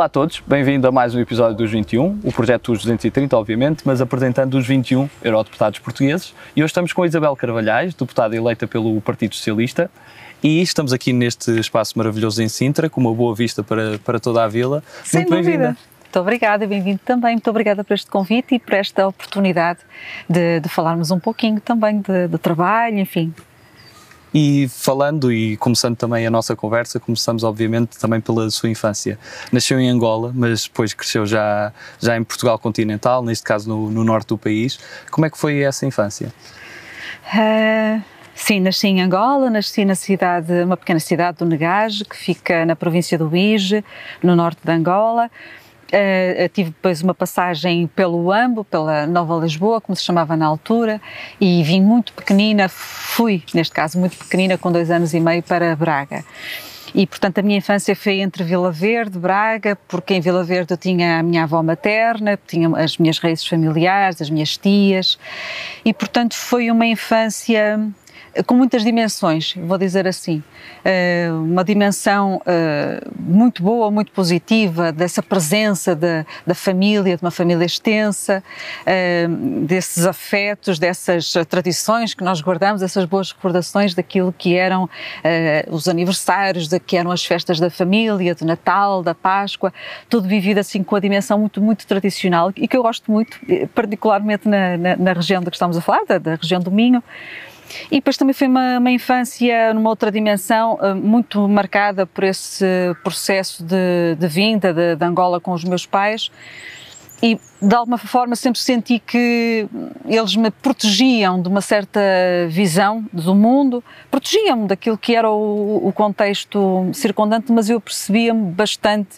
Olá a todos, bem-vindo a mais um episódio dos 21, o projeto dos 230, obviamente, mas apresentando os 21 eurodeputados portugueses. E hoje estamos com a Isabel Carvalhais, deputada eleita pelo Partido Socialista, e estamos aqui neste espaço maravilhoso em Sintra, com uma boa vista para, para toda a vila. Sem Muito bem-vinda. Muito obrigada, bem-vindo também. Muito obrigada por este convite e por esta oportunidade de, de falarmos um pouquinho também de, de trabalho, enfim, e falando e começando também a nossa conversa, começamos obviamente também pela sua infância. Nasceu em Angola, mas depois cresceu já, já em Portugal continental, neste caso no, no norte do país. Como é que foi essa infância? Uh, sim, nasci em Angola, nasci na cidade, uma pequena cidade do Negage, que fica na província do Ige, no norte de Angola. Uh, tive depois uma passagem pelo Ambo, pela Nova Lisboa, como se chamava na altura, e vim muito pequenina, fui, neste caso, muito pequenina, com dois anos e meio, para Braga. E, portanto, a minha infância foi entre Vila Verde, Braga, porque em Vila Verde eu tinha a minha avó materna, tinha as minhas raízes familiares, as minhas tias, e, portanto, foi uma infância com muitas dimensões, vou dizer assim. Eh, uma dimensão eh, muito boa, muito positiva, dessa presença da, da família, de uma família extensa, eh, desses afetos, dessas tradições que nós guardamos, essas boas recordações daquilo que eram os aniversários, da que eram as festas da família, do Natal, da Páscoa, tudo vivido assim com a dimensão muito, muito tradicional e que eu gosto muito, particularmente na, na, na região de que estamos a falar, da, da região do Minho. E depois também foi uma, uma infância numa outra dimensão, eh, muito marcada por esse processo de, de vinda de, de Angola com os meus pais e de alguma forma sempre senti que eles me protegiam de uma certa visão do mundo, protegiam-me daquilo que era o, o contexto circundante, mas eu percebia-me bastante.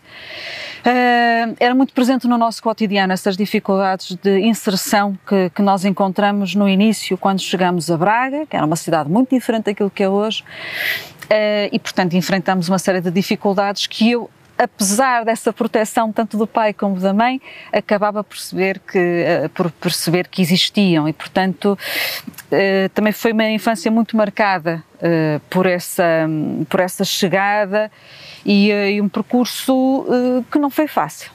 Uh, era muito presente no nosso cotidiano essas dificuldades de inserção que, que nós encontramos no início, quando chegamos a Braga, que era uma cidade muito diferente daquilo que é hoje, uh, e portanto enfrentamos uma série de dificuldades que eu apesar dessa proteção tanto do pai como da mãe, acabava por perceber que, eh, por perceber que existiam e, portanto, eh, também foi uma infância muito marcada eh, por, essa, por essa chegada e um percurso que não foi fácil.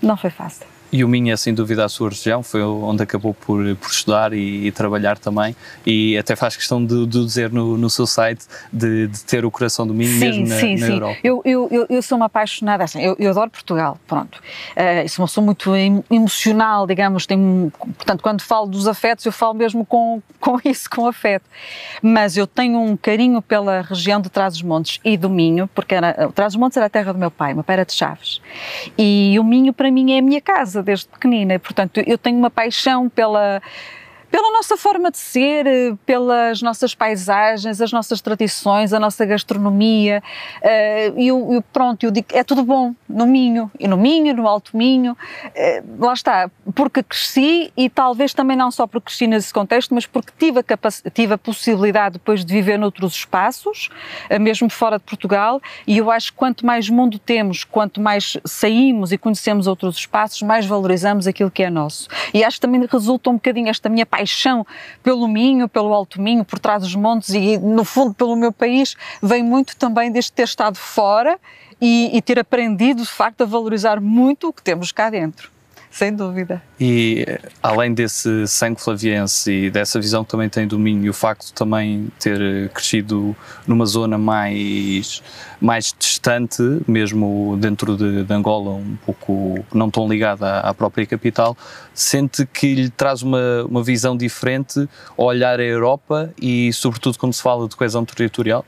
Não foi fácil. E o Minho é sem dúvida a sua região, foi onde acabou por, por estudar e, e trabalhar também, e até faz questão de, de dizer no, no seu site de, de, ter o coração do Minho sim, mesmo na, sim, na sim. Europa. Eu, eu, eu, sou uma apaixonada, assim, eu, eu adoro Portugal, pronto. Uh, sou uma pessoa muito emocional, digamos, tenho, portanto, quando falo dos afetos, eu falo mesmo com, com isso, com afeto. Mas eu tenho um carinho pela região de Trás-os-Montes e do Minho, porque era, Trás-os-Montes era a terra do meu pai, meu pai era de Chaves, e o Minho para mim é a minha casa, desde pequenina. Portanto, eu tenho uma paixão pela pela nossa forma de ser, eh, pelas nossas paisagens, as nossas tradições, a nossa gastronomia. Eh, e eu, pronto, eu digo, é tudo bom no Minho, e no Minho, no Alto Minho. Eh, lá está, porque cresci e talvez também não só porque cresci nesse contexto, mas porque tive a, tive a possibilidade depois de viver noutros espaços, mesmo fora de Portugal, e eu acho que quanto mais mundo temos, quanto mais saímos e conhecemos outros espaços, mais valorizamos aquilo que é nosso. E acho que também resulta um bocadinho esta minha paixão pelo Minho, pelo Alto Minho, por trás dos montes e, no fundo, pelo meu país, vem muito também deste ter estado fora e, e ter aprendido, de facto, a valorizar muito o que temos cá dentro. Sem dúvida. E além desse sangue flaviense e dessa visão que também tem do Minho, e o facto de também ter crescido numa zona mais, mais distante, mesmo dentro de, de Angola, um pouco não tão ligada à, à, própria capital, sente que lhe traz uma, uma visão diferente ao olhar a Europa e, sobretudo, quando se fala de coesão territorial?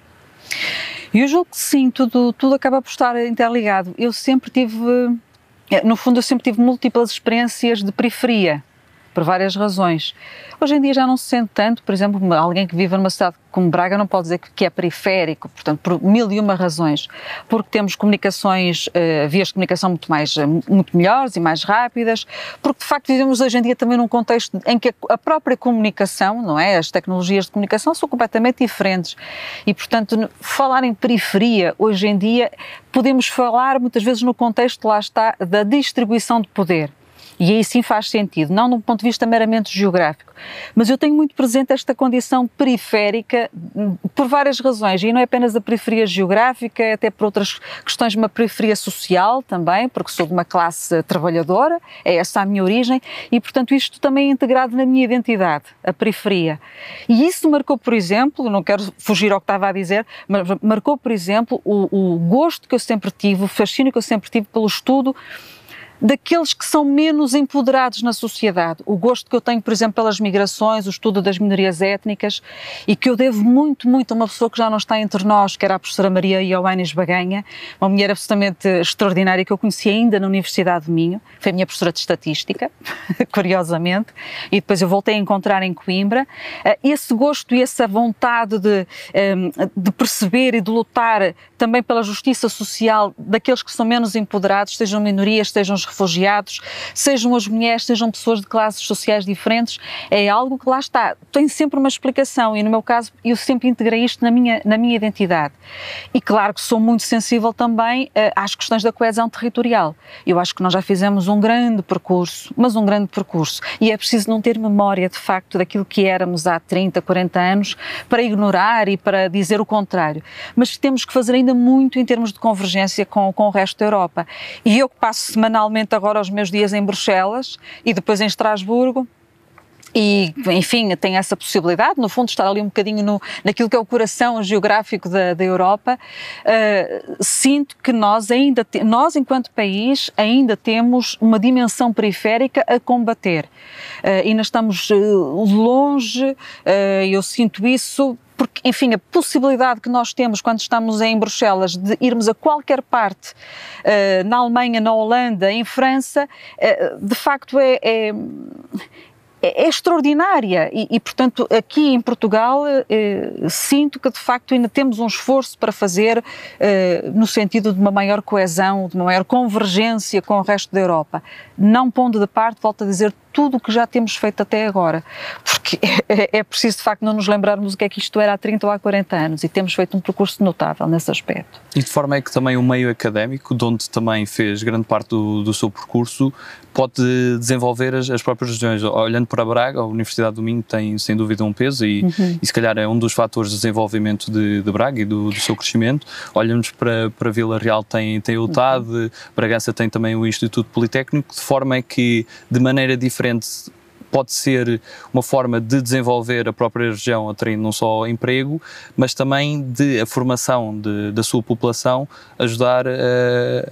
Eu julgo que sim, tudo, tudo acaba por estar interligado. Eu sempre tive no fundo, eu sempre tive múltiplas experiências de periferia, por várias razões. Hoje em dia já não se sente tanto, por exemplo, alguém que vive numa cidade como Braga não pode dizer que é periférico, portanto, por mil e uma razões. Porque temos comunicações, uh, vias de comunicação muito, mais, eh, muito melhores e mais rápidas, porque de facto vivemos hoje em dia também num contexto em que a própria comunicação, não é? As tecnologias de comunicação são completamente diferentes. E, portanto, falar em periferia, hoje em dia, podemos falar muitas vezes no contexto, lá está, da distribuição de poder E aí sim faz sentido, não do ponto de vista meramente geográfico. Mas eu tenho muito presente esta condição periférica hum, por várias razões, e não é apenas a periferia geográfica, é até por outras questões, uma periferia social também, porque sou de uma classe trabalhadora, é essa a minha origem, e portanto isto também é integrado na minha identidade, a periferia. E isso marcou, por exemplo, não quero fugir ao que estava a dizer, mas marcou, por exemplo, o, o gosto que eu sempre tive, o fascínio que eu sempre tive pelo estudo daqueles que são menos empoderados na sociedade. O gosto que eu tenho, por exemplo, pelas migrações, o estudo das minorias étnicas e que eu devo muito, muito a uma pessoa que já não está entre nós, que era a professora Maria Ioannis Baganha, uma mulher absolutamente extraordinária que eu conheci ainda na Universidade de Minho, foi a minha professora de Estatística, curiosamente, e depois eu voltei a encontrar em Coimbra. Eh, esse gosto e essa vontade de, ehm, de perceber e de lutar também pela justiça social daqueles que são menos empoderados, sejam minorias, sejam os refugiados, sejam as mulheres, sejam pessoas de classes sociais diferentes, é algo que lá está, tem sempre uma explicação e no meu caso eu sempre integrei isto na minha, na minha identidade. E claro que sou muito sensível também uh, às questões da coesão territorial. Eu acho que nós já fizemos um grande percurso, mas um grande percurso, e é preciso não ter memória de facto daquilo que éramos há 30, 40 anos para ignorar e para dizer o contrário. Mas temos que fazer ainda muito em termos de convergência com, com o resto da Europa. E eu que passo semanalmente agora os meus dias em Bruxelas e depois em Estrasburgo, e, enfim, tem essa possibilidade, no fundo, estar ali um bocadinho no, naquilo que é o coração geográfico da, da Europa. Uh, sinto que nós ainda, te, nós enquanto país, ainda temos uma dimensão periférica a combater. Uh, ainda estamos uh, longe, eu sinto isso porque, enfim, a possibilidade que nós temos quando estamos em Bruxelas de irmos a qualquer parte, uh, na Alemanha, na Holanda, em França, uh, de facto é, é é, extraordinária e, e, portanto, aqui em Portugal eh, sinto que de facto ainda temos um esforço para fazer eh, no sentido de uma maior coesão, de uma maior convergência com o resto da Europa. Não pondo de parte, volto a dizer, tudo o que já temos feito até agora, porque é, é, preciso de facto não nos lembrarmos o que é que isto era há 30 ou há 40 anos e temos feito um percurso notável nesse aspecto. E de forma é que também o meio académico, de onde também fez grande parte do, do seu percurso, pode desenvolver as, as, próprias regiões. Olhando para Braga, a Universidade do Minho tem sem dúvida um peso e, uhum. e se calhar é um dos fatores de desenvolvimento de, de Braga e do, do, seu crescimento. Olhamos para, para Vila Real, tem, tem o TAD, uhum. Bragança tem também o Instituto Politécnico, de forma é que, de maneira diferente, pode ser uma forma de desenvolver a própria região, atraindo não só emprego, mas também de a formação de, da sua população, ajudar uh,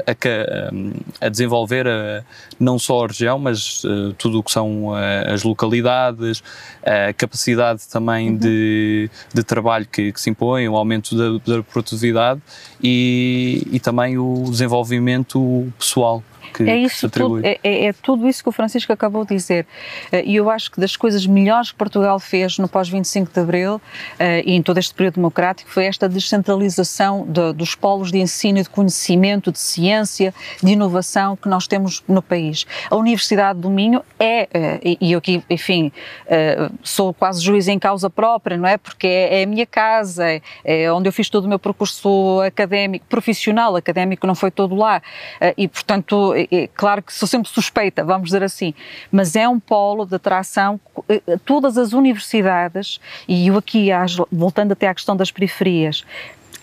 a, a, a, desenvolver a, eh, não só a região, mas uh, tudo o que são uh, as localidades, a capacidade também uhum. de, de trabalho que, que, se impõe, o aumento da, da produtividade e, e também o desenvolvimento pessoal que, é isso que se atribui. Tudo, é, é, é, tudo isso que o Francisco acabou de dizer. Eh, e eu acho que das coisas melhores que Portugal fez no pós-25 de Abril eh, e em todo este período democrático foi esta descentralização de, dos polos de ensino e de conhecimento, de ciência, de inovação que nós temos no país. A Universidade do Minho é, eh, e eu aqui, enfim, sou quase juiz em causa própria, não é? Porque é, é a minha casa, é, é onde eu fiz todo o meu percurso académico, profissional, académico não foi todo lá. E, portanto, claro que sou sempre suspeita, vamos dizer assim, mas é um polo de atração. Eh, todas as universidades, e eu aqui, voltando até à questão das periferias,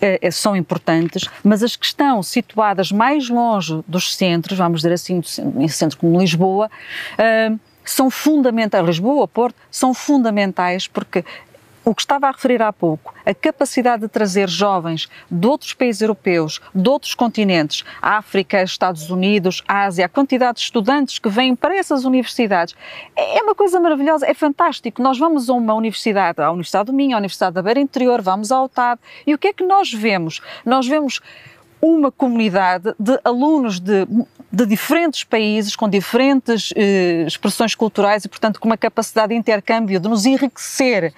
eh, são importantes, mas as que estão situadas mais longe dos centros, vamos dizer assim, em centros como Lisboa, eh, são fundamentais, Lisboa, Porto, são fundamentais porque o que estava a referir há pouco, a capacidade de trazer jovens de outros países europeus, de outros continentes, África, Estados Unidos, Ásia, a quantidade de estudantes que vêm para essas universidades, é uma coisa maravilhosa, é fantástico. Nós vamos a uma universidade, à Universidade do Minho, à Universidade da Beira Interior, vamos ao TAD, e o que é que nós vemos? Nós vemos uma comunidade de alunos de, de diferentes países, com diferentes eh, expressões culturais e, portanto, com uma capacidade de intercâmbio, de nos enriquecer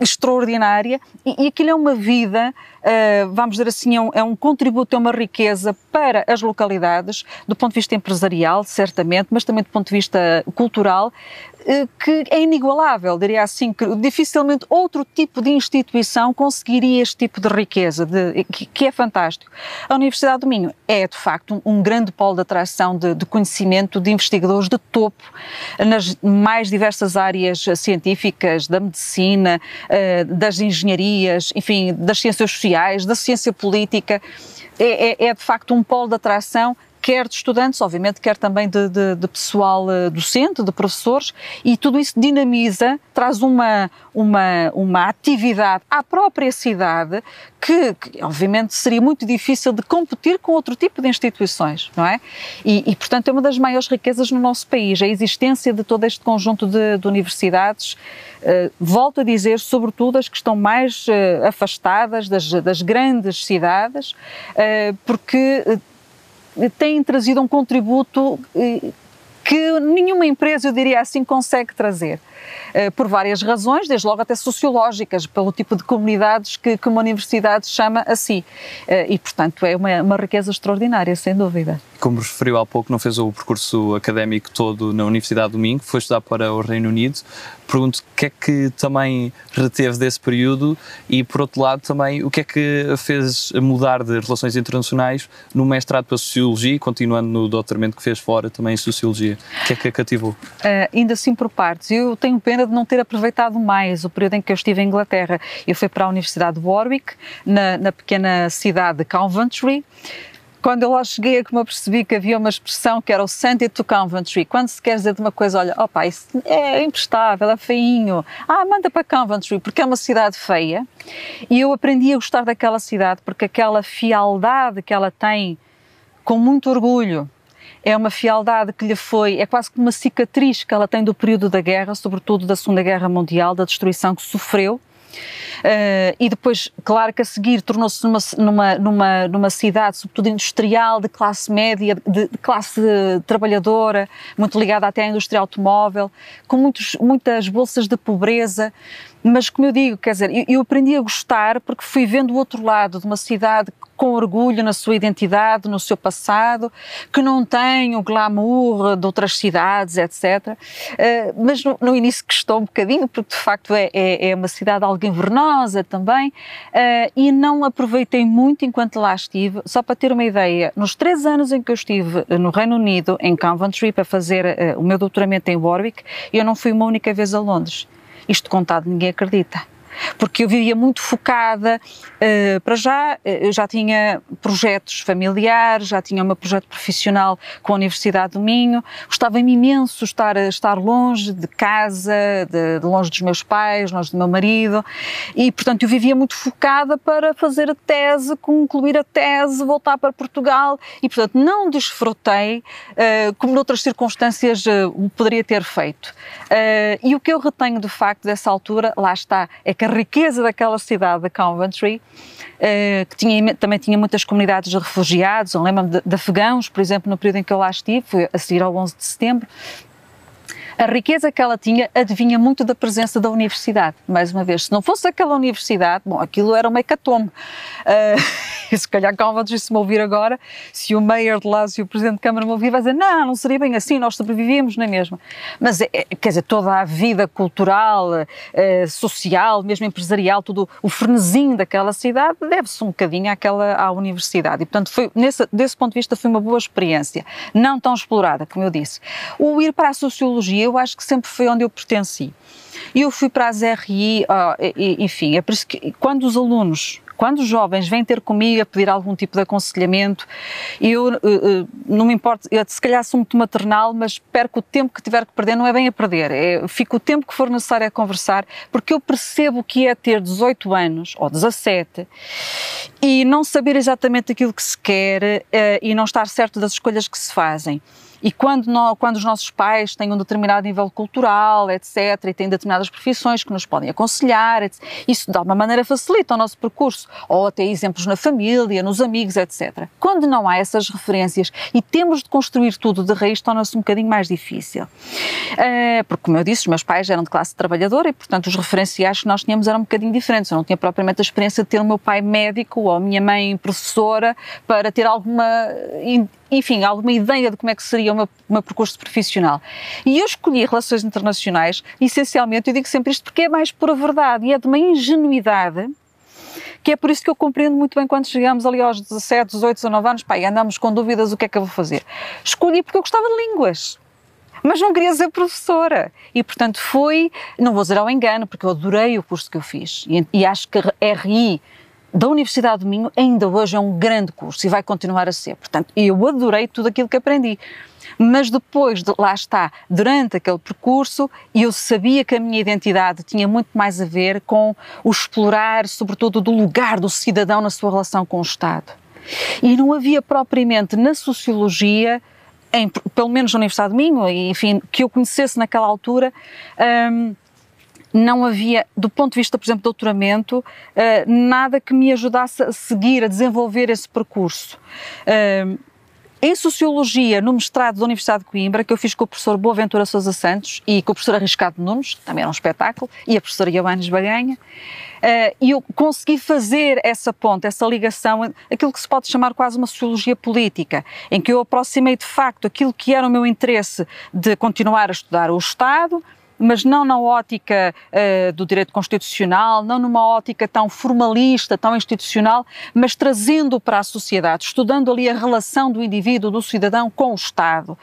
extraordinária e, e aquilo é uma vida, uh, vamos dizer assim, é um, é um, contributo, é uma riqueza para as localidades, do ponto de vista empresarial, certamente, mas também do ponto de vista cultural, que é inigualável, diria assim, que dificilmente outro tipo de instituição conseguiria este tipo de riqueza, de, que, que, é fantástico. A Universidade do Minho é, de facto, um, um grande polo de atração de, de conhecimento de investigadores de topo nas mais diversas áreas científicas, da medicina, uh, das engenharias, enfim, das ciências sociais, da ciência política. É, é, é, de facto um polo de atração quer de estudantes, obviamente, quer também de, de, de, pessoal uh, docente, de professores, e tudo isso dinamiza, traz uma, uma, uma atividade à própria cidade que, que, obviamente, seria muito difícil de competir com outro tipo de instituições, não é? E, e, portanto, é uma das maiores riquezas no nosso país, a existência de todo este conjunto de, de universidades, uh, volto a dizer, sobretudo as que estão mais uh, afastadas das, das grandes cidades, porque têm trazido um contributo eh, que nenhuma empresa, eu diria assim, consegue trazer. Eh, por várias razões, desde logo até sociológicas, pelo tipo de comunidades que, que uma universidade chama a si. Eh, e, portanto, é uma, uma riqueza extraordinária, sem dúvida. Como referiu há pouco, não fez o percurso académico todo na Universidade do Minho, foi estudar para o Reino Unido. Pergunto o que é que também reteve desse período e, por outro lado, também o que é que fez mudar de relações internacionais no mestrado para Sociologia, continuando no doutoramento que fez fora também em Sociologia. O que é que a cativou? Uh, ainda assim por partes. Eu tenho pena de não ter aproveitado mais o período em que eu estive em Inglaterra. Eu fui para a Universidade de Warwick, na, na pequena cidade de Coventry, quando eu lá cheguei é que me apercebi que havia uma expressão que era o send it to Coventry. Quando se quer dizer de uma coisa, olha, opa, isso é imprestável, é feinho. Ah, manda para Coventry, porque é uma cidade feia. E eu aprendi a gostar daquela cidade, porque aquela fialdade que ela tem, com muito orgulho, é uma fialdade que lhe foi, é quase como uma cicatriz que ela tem do período da guerra, sobretudo da Segunda Guerra Mundial, da destruição que sofreu Uh, e depois, claro que a seguir tornou-se numa, numa, numa, numa cidade, sobretudo industrial, de classe média, de, de, classe trabalhadora, muito ligada até à indústria automóvel, com muitos, muitas bolsas de pobreza. Mas, como eu digo, quer dizer, eu, eu aprendi a gostar porque fui vendo o outro lado de uma cidade com orgulho na sua identidade, no seu passado, que não tem o glamour de outras cidades, etc. Uh, eh, mas no, no, início custou um bocadinho, porque de facto é, é, é uma cidade algo invernosa também, uh, e não aproveitei muito enquanto lá estive. Só para ter uma ideia, nos três anos em que eu estive no Reino Unido, em Coventry, para fazer uh, o meu doutoramento em Warwick, eu não fui uma única vez a Londres. Isto contado, ninguém acredita porque eu vivia muito focada. Uh, para já, eh, eu já tinha projetos familiares, já tinha meu projeto profissional com a Universidade do Minho. Gostava-me imenso estar, estar longe de casa, de, de, longe dos meus pais, longe do meu marido, e portanto eu vivia muito focada para fazer a tese, concluir a tese, voltar para Portugal e portanto não desfrutei uh, como noutras circunstâncias uh, poderia ter feito. e o que eu retenho de facto dessa altura, lá está, é que a riqueza daquela cidade, de Coventry, uh, que tinha, também tinha muitas comunidades de refugiados, lembro-me de, de afegãos, por exemplo, no período em que eu lá estive, foi a seguir ao 11 de setembro, a riqueza que ela tinha adivinha muito da presença da universidade. Mais uma vez, se não fosse aquela universidade, bom, aquilo era uma hecatombe. Uh, se calhar Calvas, se me ouvir agora, se o Mayor de lá, se o Presidente de Câmara me ouvir, vai dizer, não, não seria bem assim, nós sobrevivíamos na mesma. Mas, é, é, quer dizer, toda a vida cultural, eh, social, mesmo empresarial, tudo, o frenesim daquela cidade deve-se um bocadinho àquela, à universidade. E, portanto, foi, nesse, desse ponto de vista, foi uma boa experiência. Não tão explorada, como eu disse. O ir para a Sociologia, eu acho que sempre foi onde eu pertenci. E eu fui para as RI, enfim, é por isso que quando os alunos quando os jovens vêm ter comigo a pedir algum tipo de aconselhamento, eu uh, uh, não me importa, eu, se calhar sou muito maternal, mas perco o tempo que tiver que perder, não é bem a perder, é, fico o tempo que for necessário a conversar, porque eu percebo o que é ter 18 anos ou 17 e não saber exatamente aquilo que se quer uh, e não estar certo das escolhas que se fazem. e quando, quando os nossos pais têm um determinado nível cultural, etc., e têm determinadas profissões que nos podem aconselhar, etc., isso de alguma maneira facilita o nosso percurso, ou até exemplos na família, nos amigos, etc. Quando não há essas referências e temos de construir tudo de raiz, torna-se um bocadinho mais difícil. Uh, porque, como eu disse, os meus pais eram de classe trabalhadora e, portanto, os referenciais que nós tínhamos eram um bocadinho diferentes. Eu não tinha propriamente a experiência de ter o meu pai médico ou a minha mãe professora para ter alguma enfim, alguma ideia de como é que seria o meu, meu, percurso profissional. E eu escolhi relações internacionais, essencialmente, eu digo sempre isto porque é mais pura verdade e é de uma ingenuidade que é por isso que eu compreendo muito bem quando chegamos ali aos 17, 18, 19 anos, pá, e andamos com dúvidas o que é que eu vou fazer. Escolhi porque eu gostava de línguas mas não queria ser professora. E, portanto, foi, não vou dizer ao engano, porque eu adorei o curso que eu fiz. E, e acho que a RI da Universidade do Minho ainda hoje é um grande curso e vai continuar a ser. Portanto, eu adorei tudo aquilo que aprendi. Mas depois, de, lá está, durante aquele percurso, eu sabia que a minha identidade tinha muito mais a ver com o explorar, sobretudo, do lugar do cidadão na sua relação com o Estado. E não havia propriamente na sociologia, em, pelo menos na Universidade de Minho, enfim, que eu conhecesse naquela altura, hum, não havia, do ponto de vista, por exemplo, de doutoramento, uh, nada que me ajudasse a seguir, a desenvolver esse percurso. Em Sociologia, no mestrado da Universidade de Coimbra, que eu fiz com o professor Boaventura Sousa Santos e com o professor Arriscado Nunes, também era um espetáculo, e a professora Ioannes Baganha, uh, e eu consegui fazer essa ponte, essa ligação, aquilo que se pode chamar quase uma sociologia política, em que eu aproximei de facto aquilo que era o meu interesse de continuar a estudar o Estado, mas não na ótica uh, do direito constitucional, não numa ótica tão formalista, tão institucional, mas trazendo para a sociedade, estudando ali a relação do indivíduo, do cidadão com o Estado.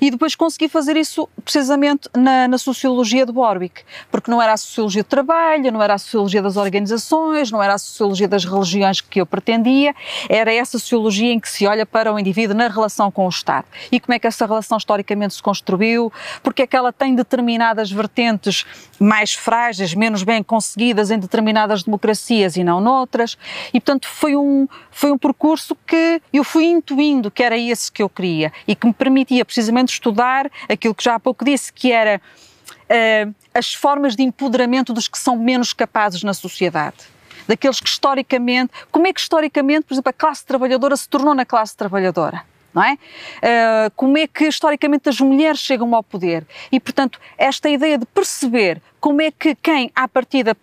E depois consegui fazer isso precisamente na, na sociologia de Warwick, porque não era a sociologia do trabalho, não era a sociologia das organizações, não era a sociologia das religiões que eu pretendia, era essa sociologia em que se olha para o indivíduo na relação com o Estado. E como é que essa relação historicamente se construiu, porque é que ela tem determinadas vertentes mais frágeis, menos bem conseguidas em determinadas democracias e não noutras. E, portanto, foi um, foi um percurso que eu fui intuindo que era esse que eu queria e que me permitia precisamente estudar aquilo que já há pouco disse, que era uh, as formas de empoderamento dos que são menos capazes na sociedade daqueles que historicamente, como é que historicamente, por exemplo, a classe trabalhadora se tornou na classe trabalhadora? Não é? Uh, como é que historicamente as mulheres chegam ao poder? E, portanto, esta ideia de perceber como é que quem, à partida,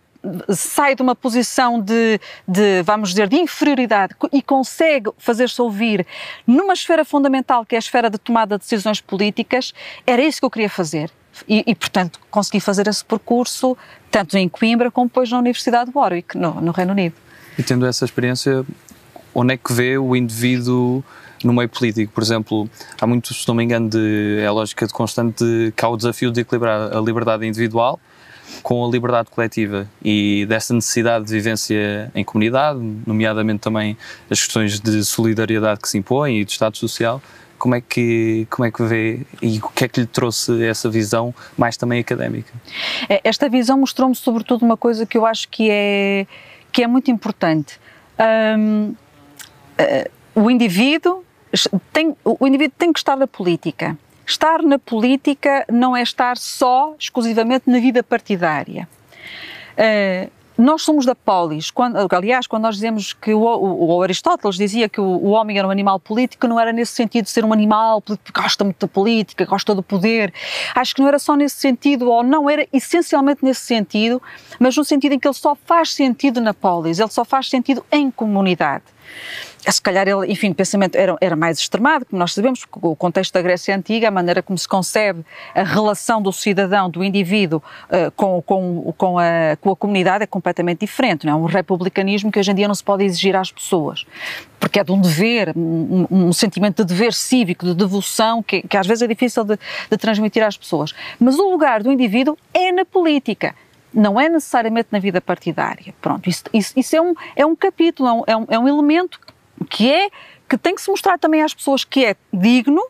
sai de uma posição de, de, vamos dizer, de inferioridade e consegue fazer-se ouvir numa esfera fundamental que é a esfera de tomada de decisões políticas, era isso que eu queria fazer. E, e portanto, consegui fazer esse percurso tanto em Coimbra como depois na Universidade de Warwick, no, no Reino Unido. E tendo essa experiência, onde é que vê o indivíduo no meio político, por exemplo, há muito, se não me engano, de, é a lógica de constante de, que há o desafio de equilibrar a liberdade individual com a liberdade coletiva e dessa necessidade de vivência em comunidade, nomeadamente também as questões de solidariedade que se impõem e de Estado social. Como é que como é que vê e o que é que lhe trouxe essa visão mais também académica? É, esta visão mostrou-me sobretudo uma coisa que eu acho que é que é muito importante. Um, uh, eh, o indivíduo tem, o indivíduo tem que estar na política. Estar na política não é estar só, exclusivamente, na vida partidária. Uh, nós somos da polis. Quando, aliás, quando nós dizemos que o, o, o Aristóteles dizia que o, o, homem era um animal político, não era nesse sentido de ser um animal que gosta muito da política, gosta do poder. Acho que não era só nesse sentido, ou não era essencialmente nesse sentido, mas no sentido em que ele só faz sentido na polis, ele só faz sentido em comunidade. É, se calhar ele, enfim, o pensamento era, era mais extremado, como nós sabemos, porque o contexto da Grécia Antiga, a maneira como se concebe a relação do cidadão, do indivíduo uh, com, com, com, a, com a comunidade é completamente diferente, não é? Um republicanismo que hoje em dia não se pode exigir às pessoas, porque é de um dever, um, um sentimento de dever cívico, de devoção, que, que às vezes é difícil de, de transmitir às pessoas. Mas o lugar do indivíduo é na política não é necessariamente na vida partidária. Pronto, isso, isso, isso é, um, é um capítulo, é um, é um elemento que é que tem que se mostrar também às pessoas que é digno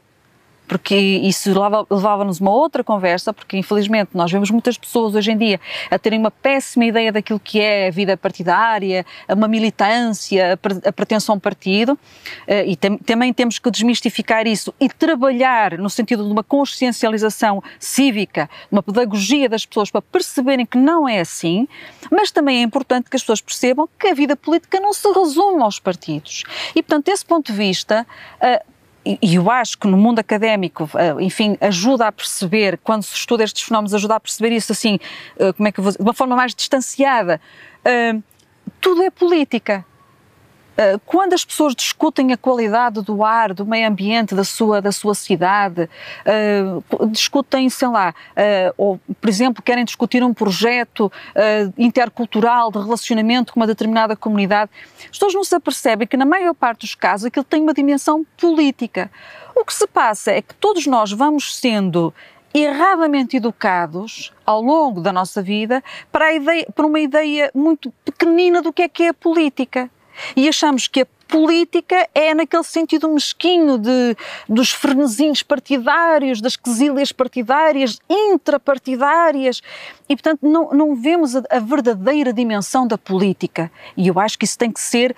porque isso levava-nos uma outra conversa, porque infelizmente nós vemos muitas pessoas hoje em dia a terem uma péssima ideia daquilo que é a vida partidária, uma militância, a pretensão partido, eh, e também temos que desmistificar isso e trabalhar no sentido de uma consciencialização cívica, uma pedagogia das pessoas para perceberem que não é assim, mas também é importante que as pessoas percebam que a vida política não se resume aos partidos. E, portanto, desse ponto de vista, uh, e eu acho que no mundo académico, uh, enfim, ajuda a perceber, quando se estuda estes fenómenos, ajuda a perceber isso assim, uh, como é que eu vou de uma forma mais distanciada. tudo é política. Eh, quando as pessoas discutem a qualidade do ar, do meio ambiente da sua, da sua cidade, uh, discutem, sei lá, uh, ou, por exemplo, querem discutir um projeto intercultural de relacionamento com uma determinada comunidade, as pessoas não se apercebem que, na maior parte dos casos, aquilo tem uma dimensão política. O que se passa é que todos nós vamos sendo erradamente educados ao longo da nossa vida para, ideia, para uma ideia muito pequenina do que é que é a política e achamos que a política é naquele sentido mesquinho de, dos frenesinhos partidários, das quesílias partidárias, intrapartidárias, e portanto não, não vemos a, a verdadeira dimensão da política. E eu acho que isso tem que ser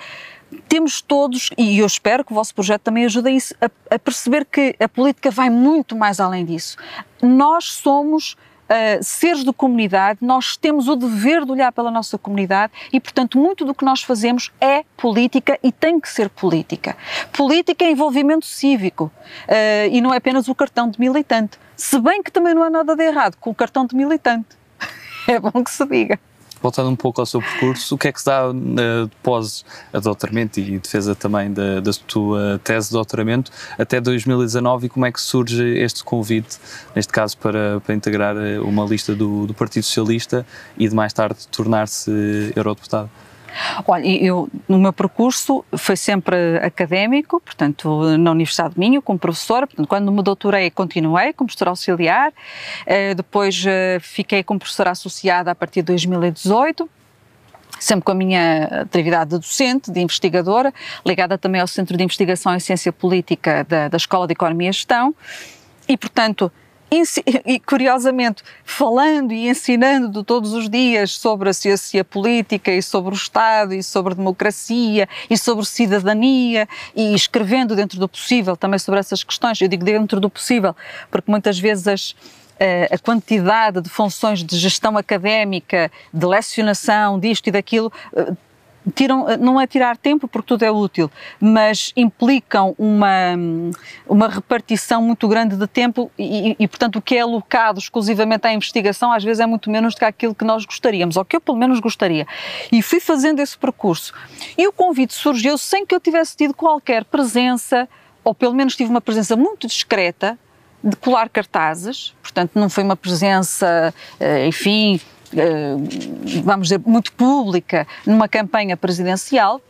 temos todos, e eu espero que o vosso projeto também ajude a, isso, a, a perceber que a política vai muito mais além disso. Nós somos uh, seres de comunidade, nós temos o dever de olhar pela nossa comunidade e, portanto, muito do que nós fazemos é política e tem que ser política. Política é envolvimento cívico uh, e não é apenas o cartão de militante. Se bem que também não há nada de errado com o cartão de militante. É bom que se diga voltando um pouco ao seu percurso, o que é que se dá uh, após a doutoramento e defesa também da, da tua tese de doutoramento até 2019 e como é que surge este convite, neste caso para, para integrar eh, uma lista do, do Partido Socialista e de mais tarde tornar-se eurodeputado? Olha, eu, no meu percurso foi sempre académico, portanto, na Universidade de Minho, como professora, portanto, quando me doutorei continuei como professora auxiliar, eh, depois eh, fiquei como professora associada a partir de 2018, sempre com a minha atividade de docente, de investigadora, ligada também ao Centro de Investigação em Ciência Política da, da Escola de Economia e Gestão, e, portanto, e curiosamente, falando e ensinando todos os dias sobre a ciência política e sobre o Estado e sobre democracia e sobre cidadania e escrevendo dentro do possível também sobre essas questões. Eu digo dentro do possível, porque muitas vezes as, eh, a quantidade de funções de gestão académica, de lecionação, disto e daquilo, eh, tiram, não é tirar tempo porque tudo é útil, mas implicam uma, uma repartição muito grande de tempo e, e, portanto, o que é alocado exclusivamente à investigação às vezes é muito menos do que aquilo que nós gostaríamos, ou que eu pelo menos gostaria. E fui fazendo esse percurso. E o convite surgiu sem que eu tivesse tido qualquer presença, ou pelo menos tive uma presença muito discreta, de colar cartazes, portanto, não foi uma presença, eh, enfim, vamos dizer, muito pública numa campanha presidencial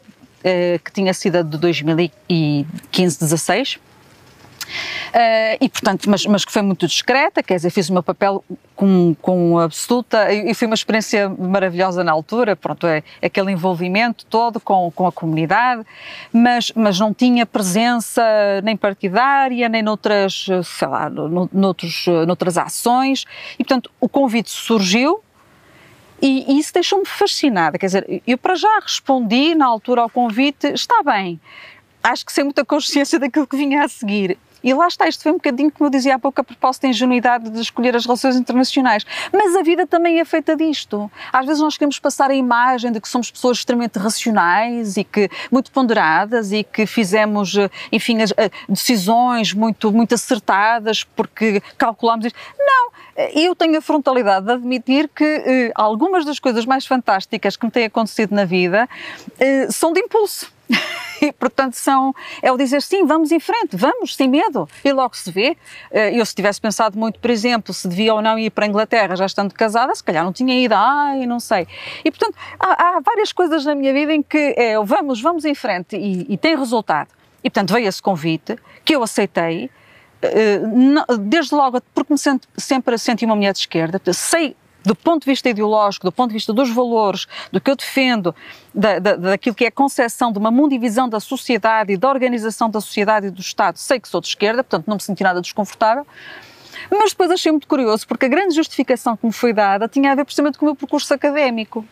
eh, que tinha sido a de 2015-16. Uh, e portanto, mas, mas que foi muito discreta, quer dizer, fiz o meu papel com, com absoluta, e, e foi uma experiência maravilhosa na altura, pronto, é, aquele envolvimento todo com, com a comunidade, mas, mas não tinha presença nem partidária, nem noutras, sei lá, no, noutros, noutras ações, e portanto o convite surgiu, e, isso deixou-me fascinada. Quer dizer, eu para já respondi na altura ao convite: está bem, acho que sem muita consciência daquilo que vinha a seguir. E lá está, isto foi um bocadinho, como eu dizia há pouco, a propósito da ingenuidade de escolher as relações internacionais. Mas a vida também é feita disto. Às vezes nós queremos passar a imagem de que somos pessoas extremamente racionais e que muito ponderadas e que fizemos, enfim, as, eh, decisões muito, muito acertadas porque calculamos isto. Não, eu tenho a frontalidade de admitir que eh, algumas das coisas mais fantásticas que me têm acontecido na vida eh, são de impulso. e, portanto, são, é o dizer sim, vamos em frente, vamos, sem medo, e logo se vê. Eh, eu, se tivesse pensado muito, por exemplo, se devia ou não ir para a Inglaterra já estando casada, se calhar não tinha ido, ai, não sei. E, portanto, há, há várias coisas na minha vida em que é, vamos, vamos em frente e, e tem resultado. E, portanto, veio esse convite que eu aceitei, eh, desde logo, porque me sempre senti uma mulher de esquerda, sei do ponto de vista ideológico, do ponto de vista dos valores, do que eu defendo, da, da, daquilo que é a concepção de uma mundivisão da sociedade e da organização da sociedade e do Estado, sei que sou de esquerda, portanto não me senti nada desconfortável, mas depois achei muito curioso, porque a grande justificação que me foi dada tinha a ver precisamente com o meu percurso académico.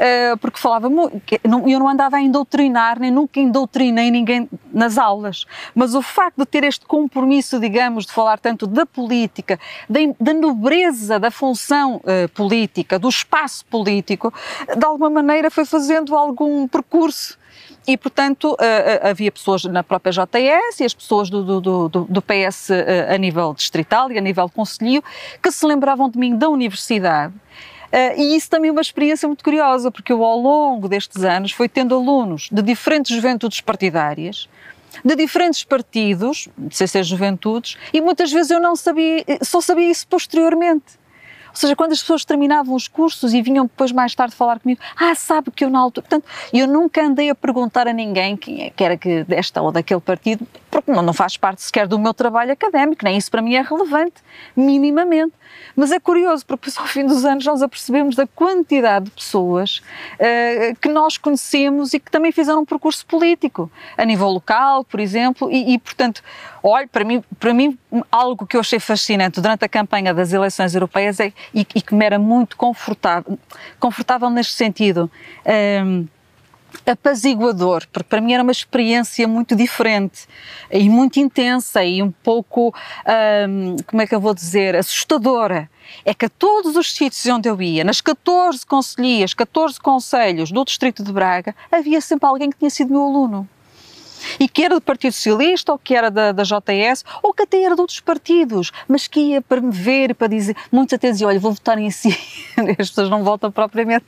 Uh, porque falava eu não andava a indoutrinar, nem nunca indoutrinei ninguém nas aulas, mas o facto de ter este compromisso, digamos, de falar tanto da política, da, da nobreza da função uh, política, do espaço político, de alguma maneira foi fazendo algum percurso. E, portanto, uh, havia pessoas na própria JS e as pessoas do, do, do, do PS a nível distrital e a nível conselho que se lembravam de mim da universidade e isso também é uma experiência muito curiosa, porque eu, ao longo destes anos, fui tendo alunos de diferentes juventudes partidárias, de diferentes partidos, sem ser juventudes, e muitas vezes eu não sabia, só sabia isso posteriormente. Ou seja, quando as pessoas terminavam os cursos e vinham depois mais tarde falar comigo, ah, sabe que eu na altura. Portanto, eu nunca andei a perguntar a ninguém quem é, que era que desta ou daquele partido, porque não, não faz parte sequer do meu trabalho académico, nem isso para mim é relevante, minimamente. Mas é curioso, porque ao fim dos anos nós apercebemos da quantidade de pessoas uh, que nós conhecemos e que também fizeram um percurso político, a nível local, por exemplo, e, e portanto, olha, para mim, para mim, algo que eu achei fascinante durante a campanha das eleições europeias é, e, e que me era muito confortável, confortável neste sentido. Ehm, apaziguador, porque para mim era uma experiência muito diferente e muito intensa e um pouco, como é que eu vou dizer, assustadora. É que a todos os sítios onde eu ia, nas 14 conselhias, 14 conselhos do Distrito de Braga, havia sempre alguém que tinha sido meu aluno e que era do Partido Socialista, ou que era da, da JS, ou que até era de outros partidos, mas que ia para me ver, para dizer, muitos até diziam, olha, vou votar em si, as pessoas não votam propriamente,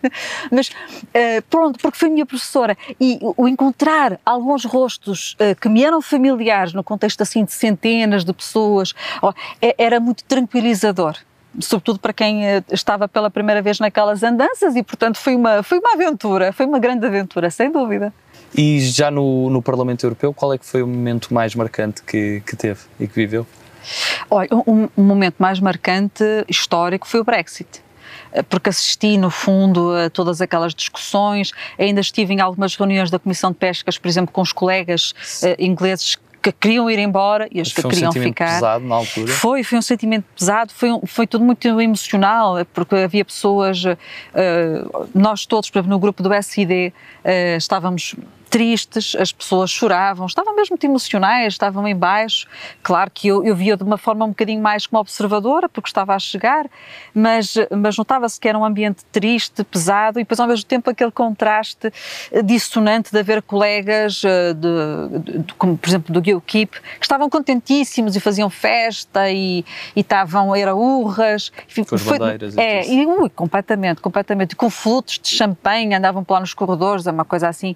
mas uh, pronto, porque foi minha professora, e o encontrar alguns rostos uh, que me eram familiares, no contexto assim de centenas de pessoas, oh, era muito tranquilizador. Sobretudo para quem eh, estava pela primeira vez naquelas andanças e portanto foi uma foi uma aventura foi uma grande aventura sem dúvida e já no, no Parlamento Europeu, qual é que foi o momento mais marcante que, que teve e que viveu? Olha, um, um momento mais marcante histórico foi o Brexit porque assisti, no fundo, a todas aquelas discussões. Ainda estive em algumas reuniões da Comissão de Pescas, por exemplo, com os colegas uh, ingleses que queriam ir embora e os que queriam ficar. Foi um sentimento pesado na altura? Foi, foi um sentimento pesado, foi, foi tudo muito emocional, porque havia pessoas, uh, nós todos, por exemplo, no grupo do SID, uh, eh, estávamos tristes, as pessoas choravam, estavam mesmo muito emocionais, estavam em baixo. Claro que eu, eu via de uma forma um bocadinho mais como observadora, porque estava a chegar, mas, mas notava-se que era um ambiente triste, pesado e depois ao mesmo tempo aquele contraste dissonante de haver colegas, eh, de, de, como por exemplo do UKIP, que estavam contentíssimos e faziam festa e, e estavam, era urras. Com as bandeiras é, e, ui, completamente, completamente, com flutos de champanhe, andavam por lá nos corredores, é uma coisa assim.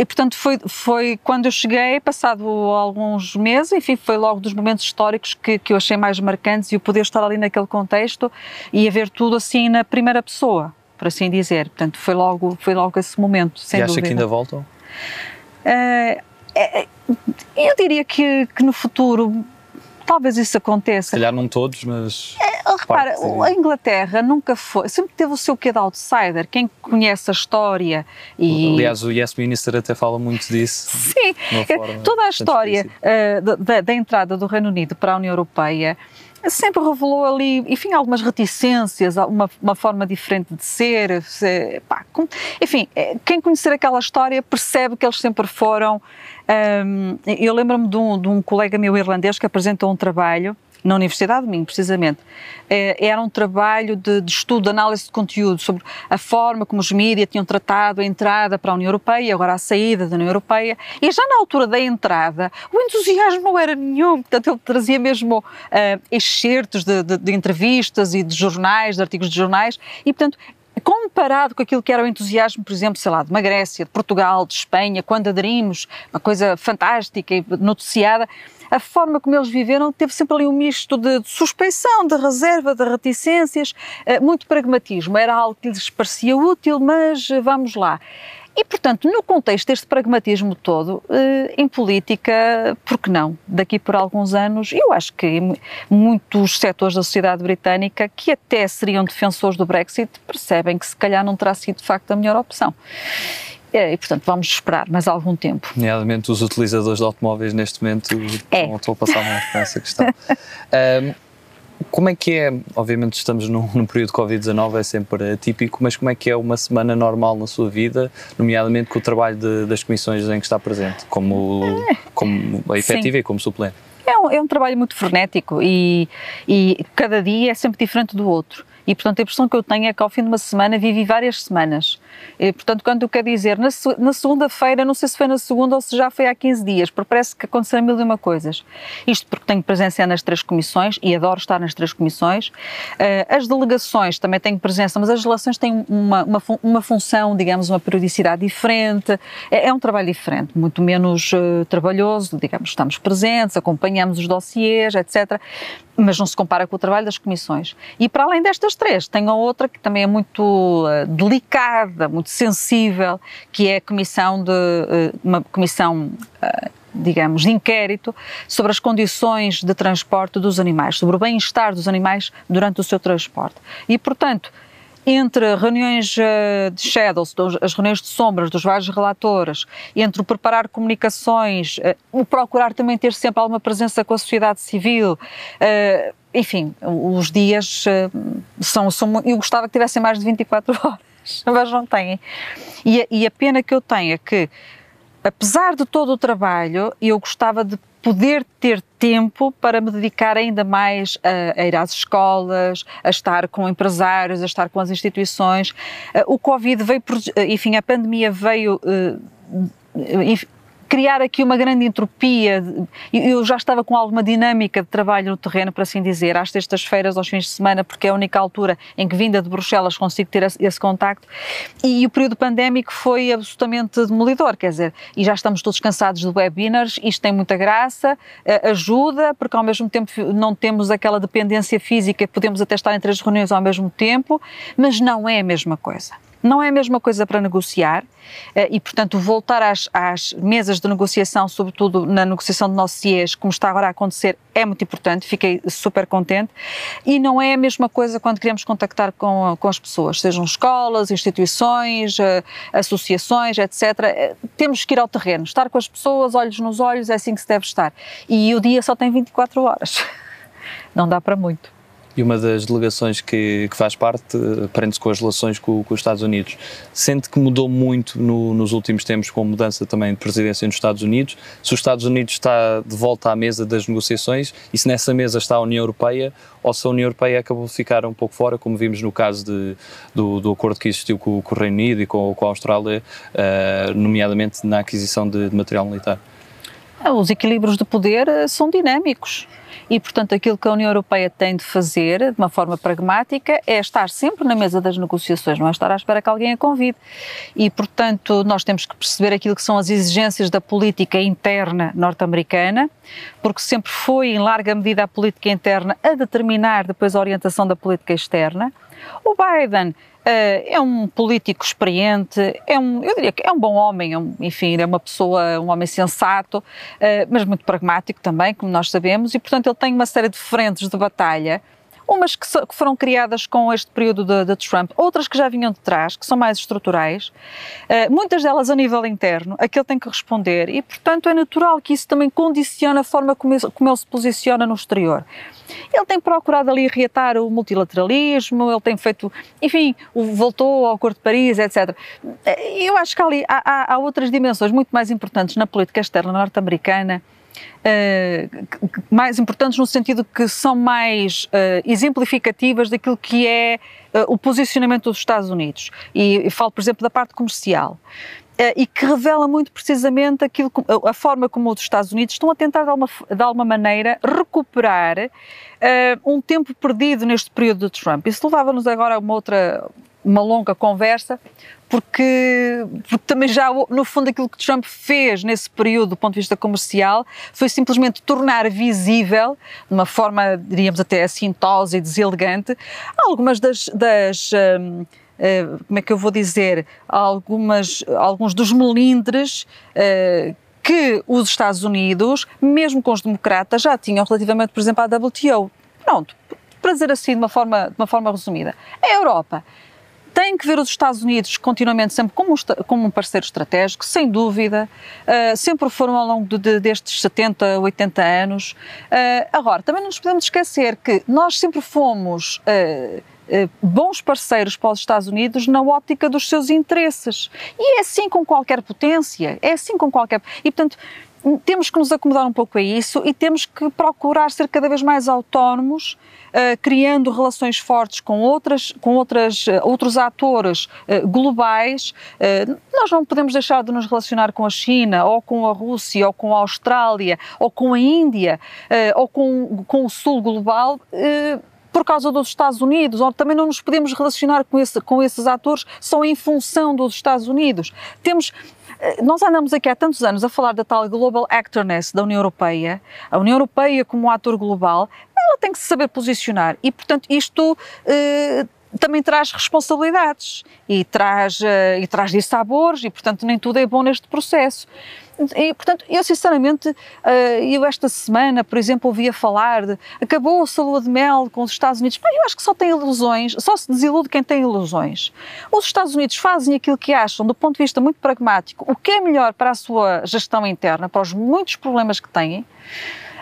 E, portanto, foi, foi quando eu cheguei, passado alguns meses, enfim, foi logo dos momentos históricos que, que eu achei mais marcantes e o poder estar ali naquele contexto e a ver tudo assim na primeira pessoa, por assim dizer. Portanto, foi logo, foi logo esse momento, sem e acha dúvida. que ainda voltam? Uh, é, eu diria que, que no futuro talvez isso aconteça. Se calhar não todos, mas. Repara, a Inglaterra nunca foi, sempre teve o seu quê de outsider. Quem conhece a história e. Aliás, o Yes Minister até fala muito disso. Sim, toda a história uh, da, da entrada do Reino Unido para a União Europeia sempre revelou ali, enfim, algumas reticências, uma, uma forma diferente de ser. Se, pá, com, enfim, eh, quem conhecer aquela história percebe que eles sempre foram. Um, eu lembro-me de, um, de um colega meu irlandês que apresentou um trabalho na Universidade de Minho, precisamente. Eh, era um trabalho de, de, estudo, de análise de conteúdo sobre a forma como os mídias tinham tratado a entrada para a União Europeia agora a saída da União Europeia. E já na altura da entrada, o entusiasmo não era nenhum, portanto, ele trazia mesmo uh, excertos de, de, de entrevistas e de jornais, de artigos de jornais, e, portanto, comparado com aquilo que era o entusiasmo, por exemplo, sei lá, de uma Grécia, de Portugal, de Espanha, quando aderimos, uma coisa fantástica e noticiada, a forma como eles viveram teve sempre ali um misto de, de suspeição, de reserva, de reticências, uh, muito pragmatismo. Era algo que lhes parecia útil, mas uh, vamos lá. E, portanto, no contexto deste pragmatismo todo, eh, em política, por que não? Daqui por alguns anos, eu acho que muitos setores da sociedade britânica, que até seriam defensores do Brexit, percebem que se calhar não terá sido de facto a melhor opção. É, e, portanto, vamos esperar mais algum tempo. Nomeadamente os utilizadores de automóveis neste momento é. estão a passar mal com essa questão. um, como é que é, obviamente estamos num, num período de Covid-19, é sempre atípico, mas como é que é uma semana normal na sua vida, nomeadamente com o trabalho de, das comissões em que está presente, como, como efetiva e como suplente? É um, é um trabalho muito frenético e, e cada dia é sempre diferente do outro. E, portanto, a impressão que eu tenho é que ao fim de uma semana vivi várias semanas. E, portanto, quando eu quero dizer, na, na segunda-feira, não sei se foi na segunda ou se já foi há 15 dias, porque parece que aconteceram mil e uma coisas. Isto porque tenho presença nas três comissões e adoro estar nas três comissões. Uh, as delegações também têm presença, mas as relações têm uma, uma, uma função, digamos, uma periodicidade diferente. É, é um trabalho diferente, muito menos uh, trabalhoso, digamos, estamos presentes, acompanhamos os dossiês, etc mas não se compara com o trabalho das comissões. E para além destas três, tem a outra que também é muito uh, delicada, muito sensível, que é a comissão de uh, uma comissão uh, digamos, de inquérito sobre as condições de transporte dos animais, sobre o bem-estar dos animais durante o seu transporte. E, portanto, entre reuniões eh, de shadows, as reuniões de sombras dos vários relatores, entre o preparar comunicações, eh, o procurar também ter sempre alguma presença com a sociedade civil, eh, enfim, os dias são, são eu gostava que tivessem mais de 24 horas, mas não têm. E, e a pena que eu tenho é que, apesar de todo o trabalho, eu gostava de poder ter tempo para me dedicar ainda mais a, a, ir às escolas, a estar com empresários, a estar com as instituições. Uh, o Covid veio, enfim, a pandemia veio. Uh, criar aqui uma grande entropia. Eu já estava com alguma dinâmica de trabalho no terreno, por assim dizer, às sextas-feiras, aos fins de semana, porque é a única altura em que, vinda de Bruxelas, consigo ter esse contacto. E o período pandémico foi absolutamente demolidor, quer dizer, e já estamos todos cansados de webinars, isto tem muita graça, eh, ajuda, porque ao mesmo tempo não temos aquela dependência física, podemos até estar em três reuniões ao mesmo tempo, mas não é a mesma coisa. Não é a mesma coisa para negociar eh, e, portanto, voltar às, às mesas de negociação, sobretudo na negociação de dossiês, como está agora a acontecer, é muito importante, fiquei super contente. E não é a mesma coisa quando queremos contactar com, com as pessoas, sejam escolas, instituições, eh, associações, etc. Eh, temos que ir ao terreno, estar com as pessoas, olhos nos olhos, é assim que se deve estar. E o dia só tem 24 horas. Não dá para muito e uma das delegações que, que faz parte eh, prende-se com as relações com, com, os Estados Unidos. Sente que mudou muito no, nos últimos tempos com a mudança também de presidência nos Estados Unidos? Se os Estados Unidos está de volta à mesa das negociações e se nessa mesa está a União Europeia ou se a União Europeia acabou de ficar um pouco fora, como vimos no caso de, do, do acordo que existiu com, com, o Reino Unido e com, com a Austrália, uh, nomeadamente na aquisição de, de material militar? Os equilíbrios de poder eh, são dinâmicos e, portanto, aquilo que a União Europeia tem de fazer, de uma forma pragmática, é estar sempre na mesa das negociações, não é estar à espera que alguém a convide. E, portanto, nós temos que perceber aquilo que são as exigências da política interna norte-americana, porque sempre foi, em larga medida, a política interna a determinar depois a orientação da política externa. O Biden Uh, é um político experiente, é um, eu diria que é um bom homem, é um, enfim, é uma pessoa, um homem sensato, uh, mas muito pragmático também, como nós sabemos, e portanto ele tem uma série de frentes de batalha umas que, so, que foram criadas com este período de, de, Trump, outras que já vinham de trás, que são mais estruturais, uh, muitas delas a nível interno, a que ele tem que responder, e portanto é natural que isso também condicione a forma como ele, como ele se posiciona no exterior. Ele tem procurado ali reatar o multilateralismo, ele tem feito, enfim, voltou ao Acordo de Paris, etc. Eh, eu acho que ali há, há, há outras dimensões muito mais importantes na política externa norte-americana uh, mais importantes no sentido que são mais uh, exemplificativas daquilo que é uh, o posicionamento dos Estados Unidos. E, e falo, por exemplo, da parte comercial e que revela muito precisamente aquilo, a forma como os Estados Unidos estão a tentar de alguma, de alguma maneira recuperar um tempo perdido neste período de Trump. Isso levava-nos agora a uma outra, uma longa conversa, porque, porque também já, no fundo, aquilo que Trump fez nesse período do ponto de vista comercial foi simplesmente tornar visível, de uma forma, diríamos até assintosa e deselegante, algumas das, das um, como é que eu vou dizer, algumas, alguns dos melindres que os Estados Unidos, mesmo com os democratas, já tinham relativamente, por exemplo, à WTO. Pronto, para dizer assim de uma forma, de uma forma resumida. A Europa tem que ver os Estados Unidos continuamente sempre como, como um parceiro estratégico, sem dúvida, uh, sempre foram ao longo de, de, destes 70, 80 anos. Uh, agora, também não nos podemos esquecer que nós sempre fomos uh, bons parceiros para os Estados Unidos na ótica dos seus interesses. E é assim com qualquer potência, é assim com qualquer. E, portanto, temos que nos acomodar um pouco a isso e temos que procurar ser cada vez mais autónomos uh, criando relações fortes com, outras, com outras, uh, outros atores uh, globais. nós não podemos deixar de nos relacionar com a China, ou com a Rússia, ou com a Austrália, ou com a Índia, ou com, com o Sul global por causa dos Estados Unidos, ou também não nos podemos relacionar com, esse, com esses atores só em função dos Estados Unidos. Temos nós andamos aqui há tantos anos a falar da tal Global Actorness da União Europeia, a União Europeia como ator global, ela tem que se saber posicionar. E, portanto, isto eh, também traz responsabilidades e traz, uh, e traz dissabores e, portanto, nem tudo é bom neste processo. E, portanto, eu sinceramente, uh, eu esta semana, por exemplo, ouvia falar de acabou a lua de mel com os Estados Unidos. eu acho que só tem ilusões, só se desilude quem tem ilusões. Os Estados Unidos fazem aquilo que acham, do ponto de vista muito pragmático, o que é melhor para a sua gestão interna, para os muitos problemas que têm.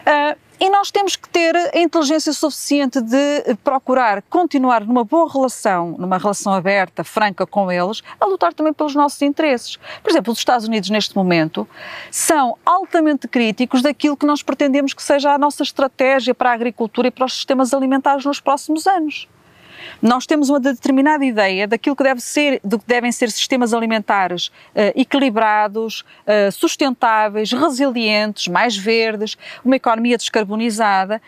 Uh, e nós temos que ter a inteligência suficiente de procurar continuar numa boa relação, numa relação aberta, franca com eles, a lutar também pelos nossos interesses. Por exemplo, os Estados Unidos, neste momento, são altamente críticos daquilo que nós pretendemos que seja a nossa estratégia para a agricultura e para os sistemas alimentares nos próximos anos. Nós temos uma determinada ideia daquilo que deve ser, do que devem ser sistemas alimentares uh, equilibrados, uh, sustentáveis, resilientes, mais verdes, uma economia descarbonizada.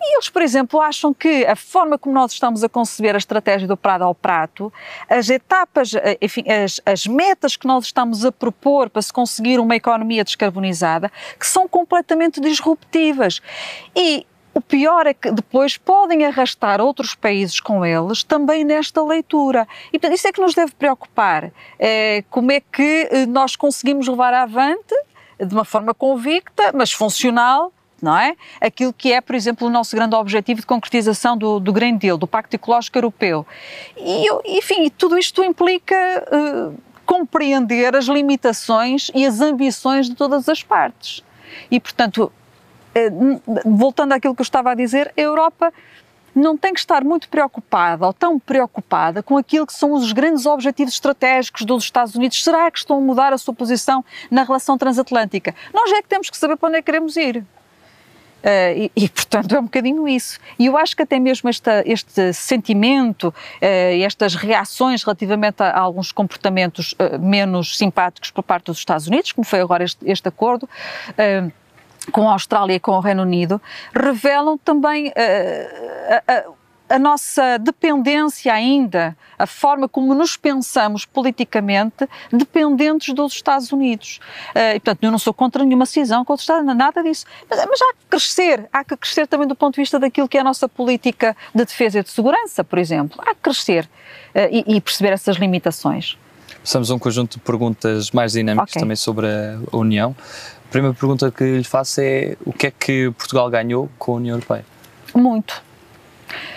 E eles, por exemplo, acham que a forma como nós estamos a conceber a estratégia do prado ao prato, as etapas, eh, enfim, as, as, metas que nós estamos a propor para se conseguir uma economia descarbonizada, que são completamente disruptivas. E o pior é que depois podem arrastar outros países com eles também nesta leitura. E portanto, isso é que nos deve preocupar. É, como é que eh, nós conseguimos levar avante, de uma forma convicta, mas funcional, não é? Aquilo que é, por exemplo, o nosso grande objetivo de concretização do, do Green Deal, do Pacto Ecológico Europeu. E, enfim, tudo isto implica uh, compreender as limitações e as ambições de todas as partes. E, portanto, voltando àquilo que eu estava a dizer, a Europa não tem que estar muito preocupada ou tão preocupada com aquilo que são os grandes objetivos estratégicos dos Estados Unidos. Será que estão a mudar a sua posição na relação transatlântica? Nós é que temos que saber para onde é que queremos ir. Uh, e, e, portanto, é um bocadinho isso. E eu acho que até mesmo esta, este sentimento, uh, estas reações relativamente a, a alguns comportamentos uh, menos simpáticos por parte dos Estados Unidos, como foi agora este, este acordo, com a Austrália e com o Reino Unido, revelam também uh, a, a, nossa dependência ainda, a forma como nos pensamos politicamente, dependentes dos Estados Unidos. Uh, e, portanto, eu não sou contra nenhuma cisão com os Estados Unidos, nada disso. Mas, mas, há que crescer, há que crescer também do ponto de vista daquilo que é a nossa política de defesa e de segurança, por exemplo. Há que crescer uh, e, e perceber essas limitações. Passamos a um conjunto de perguntas mais dinâmicas okay. também sobre a União primeira pergunta que lhe faço é o que é que Portugal ganhou com a União Europeia? Muito.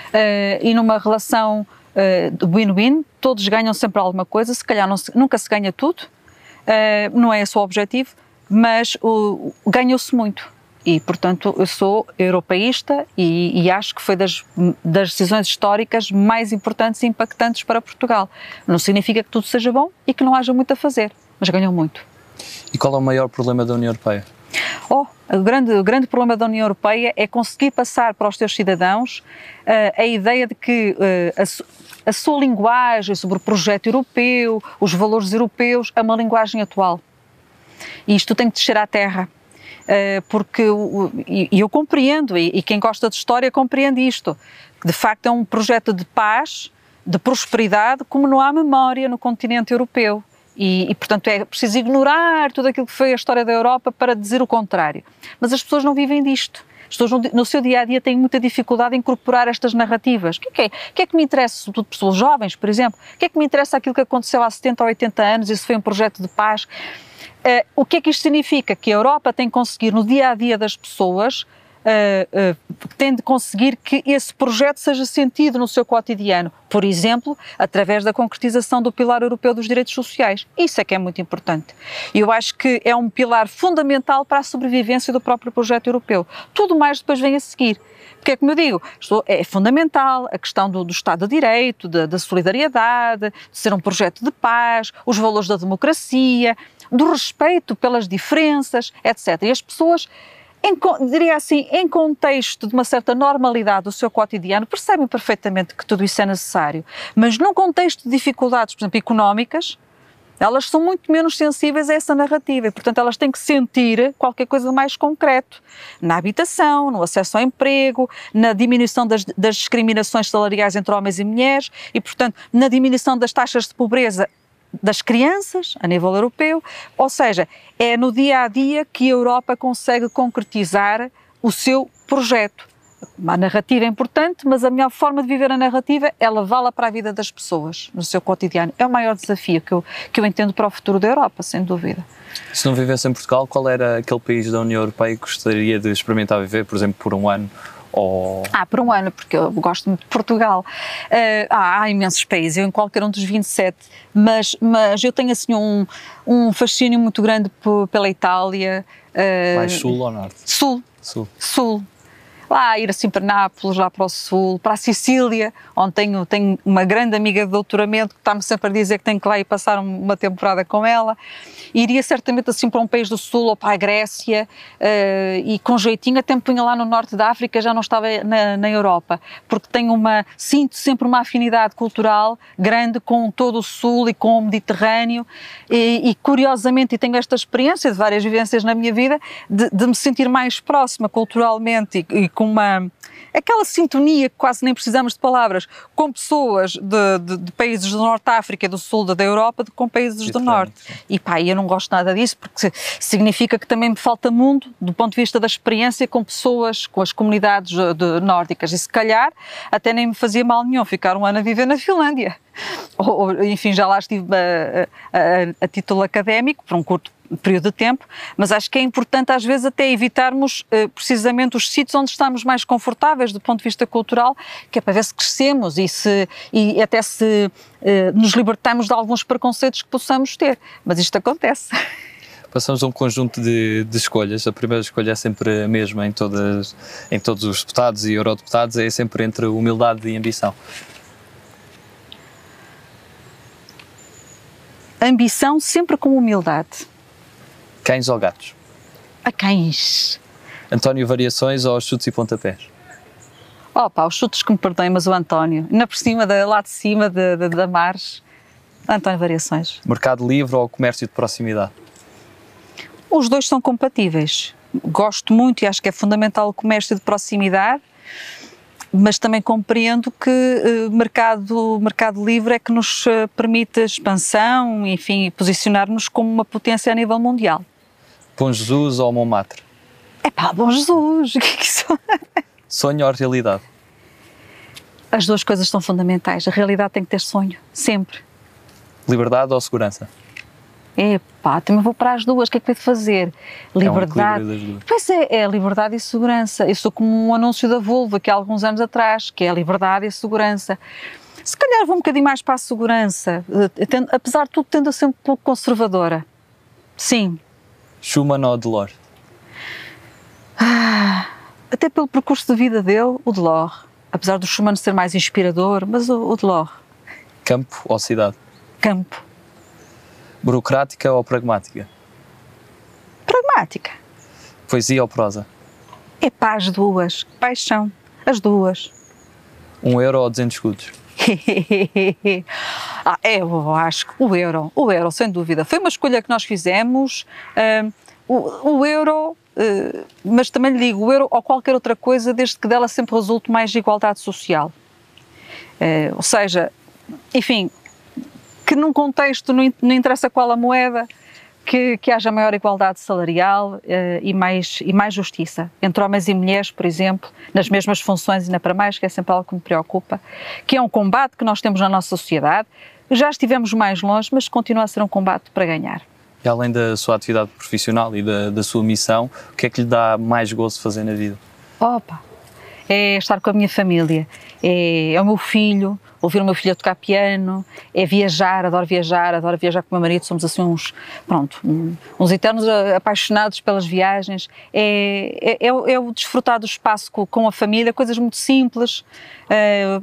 Uh, e numa relação uh, win-win, todos ganham sempre alguma coisa, se calhar se, nunca se ganha tudo, uh, não é esse o objetivo, mas ganhou-se muito. E, portanto, eu sou europeísta e, e, acho que foi das, das decisões históricas mais importantes e impactantes para Portugal. Não significa que tudo seja bom e que não haja muito a fazer, mas ganhou muito. E qual é o maior problema da União Europeia? Oh, o grande, o grande problema da União Europeia é conseguir passar para os seus cidadãos uh, a ideia de que uh, a, a, sua linguagem sobre o projeto europeu, os valores europeus, é uma linguagem atual. E isto tem que descer à terra. Uh, porque, e, eu compreendo, e, e quem gosta de história compreende isto, de facto é um projeto de paz, de prosperidade, como não há memória no continente europeu. E, e, portanto, é preciso ignorar tudo aquilo que foi a história da Europa para dizer o contrário. Mas as pessoas não vivem disto. As pessoas no, seu dia a dia têm muita dificuldade em incorporar estas narrativas. O que é que, é? Que, me interessa, sobretudo pessoas jovens, por exemplo? O que é que me interessa aquilo que aconteceu há 70 ou 80 anos? Isso foi um projeto de paz. Uh, o que é que isto significa? Que a Europa tem que conseguir no dia a dia das pessoas tem de conseguir que esse projeto seja sentido no seu cotidiano, por exemplo, através da concretização do Pilar Europeu dos Direitos Sociais. Isso é que é muito importante. Eu acho que é um pilar fundamental para a sobrevivência do próprio projeto europeu. Tudo mais depois vem a seguir. Porque é como eu digo, é fundamental a questão do, do Estado de Direito, da, da solidariedade, de ser um projeto de paz, os valores da democracia, do respeito pelas diferenças, etc. E as pessoas em, diria assim, em contexto de uma certa normalidade do seu cotidiano, percebem perfeitamente que tudo isso é necessário. Mas num contexto de dificuldades, por exemplo, económicas, elas são muito menos sensíveis a essa narrativa e, portanto, elas têm que sentir qualquer coisa mais concreto na habitação, no acesso ao emprego, na diminuição das, das discriminações salariais entre homens e mulheres e, portanto, na diminuição das taxas de pobreza das crianças a nível europeu, ou seja, é no dia a dia que a Europa consegue concretizar o seu projeto. A narrativa é importante, mas a melhor forma de viver a narrativa é levá-la para a vida das pessoas, no seu cotidiano. É o maior desafio que eu, que eu entendo para o futuro da Europa, sem dúvida. Se não vivesse em Portugal, qual era aquele país da União Europeia que gostaria de experimentar viver, por exemplo, por um ano ou... Ah, por um ano, porque eu gosto muito de Portugal. Uh, ah, há imensos países, eu em qualquer um dos 27, mas, mas eu tenho assim um, um fascínio muito grande pela Itália. Uh, Mais sul ou norte? Sul. Sul. Sul lá ir assim para Nápoles, lá para o sul, para a Sicília, onde tenho, tenho uma grande amiga de doutoramento que está-me sempre a dizer que tenho que lá ir passar uma temporada com ela. Iria certamente assim para um país do sul ou para a Grécia uh, e com jeitinho até me punha lá no norte da África, já não estava na, na Europa, porque tenho uma, sinto sempre uma afinidade cultural grande com todo o sul e com o Mediterrâneo e, e curiosamente, e tenho esta experiência de várias vivências na minha vida, de, de me sentir mais próxima culturalmente e, e com uma aquela sintonia que quase nem precisamos de palavras com pessoas de, de, de países do Norte da África do Sul da Europa do, com países do Norte. E pá, eu não gosto nada disso porque significa que também me falta mundo do ponto de vista da experiência com pessoas, com as comunidades de, nórdicas. E se calhar até nem me fazia mal nenhum ficar um ano a viver na Finlândia. Ou, ou enfim, já lá estive a, a, a, a título académico por um curto período de tempo, mas acho que é importante às vezes até evitarmos uh, precisamente os sítios onde estamos mais confortáveis do ponto de vista cultural, que é para ver se crescemos e, se, e até se uh, nos libertamos de alguns preconceitos que possamos ter. Mas isto acontece. Passamos a um conjunto de, de, escolhas. A primeira escolha é sempre a mesma em, todas, em todos os deputados e eurodeputados, é sempre entre humildade e ambição. Ambição sempre com humildade Cães ou gatos? A cães. António, variações ou chutes e pontapés? Opa, os chutes que me perdoem, mas o António, ainda por cima, da, lá de cima de, de, da Mares, António Variações. Mercado livre ou comércio de proximidade? Os dois são compatíveis. Gosto muito e acho que é fundamental o comércio de proximidade, mas também compreendo que uh, mercado, mercado livre é que nos uh, permite expansão, enfim, posicionar-nos como uma potência a nível mundial. Bom Jesus ou Montmartre? É pá, Bom Jesus, o que é que isso? Sonho ou realidade? As duas coisas são fundamentais. A realidade tem que ter sonho, sempre. Liberdade ou segurança? Epá, também vou para as duas, o que é que de fazer? Liberdade. É um pois é, é liberdade e segurança. Eu sou como um anúncio da Volvo aqui há alguns anos atrás, que é a liberdade e a segurança. Se calhar vou um bocadinho mais para a segurança, eh, tendo, apesar de tudo tendo a ser um pouco conservadora. Sim, Schumann ou Delors? Ah, até pelo percurso de vida dele, o Delors. Apesar do Schumann ser mais inspirador, mas o, o Delors. Campo ou cidade? Campo. Burocrática ou pragmática? Pragmática. Poesia ou prosa? É pá, as duas. Paixão. As duas. Um euro ou 200 escudos? ah, é, eu acho que o euro, o euro, sem dúvida. Foi uma escolha que nós fizemos. Uh, o, o, euro, uh, mas também lhe digo, o euro ou qualquer outra coisa, desde que dela sempre resulte mais igualdade social. Uh, ou seja, enfim, que num contexto, não, não interessa qual a moeda, que, que haja maior igualdade salarial uh, e, mais, e mais justiça entre homens e mulheres, por exemplo, nas mesmas funções, ainda para mais, que é sempre algo que me preocupa, que é um combate que nós temos na nossa sociedade. Já estivemos mais longe, mas continua a ser um combate para ganhar. E além da sua atividade profissional e da, da sua missão, o que é que lhe dá mais gozo fazer na vida? Opa! É estar com a minha família, é, é o meu filho, ouvir o meu filho tocar piano, é viajar, adoro viajar, adoro viajar com o meu marido, somos assim uns, pronto, uns eternos apaixonados pelas viagens, é, é, é, é o desfrutar do espaço com, com, a família, coisas muito simples, é,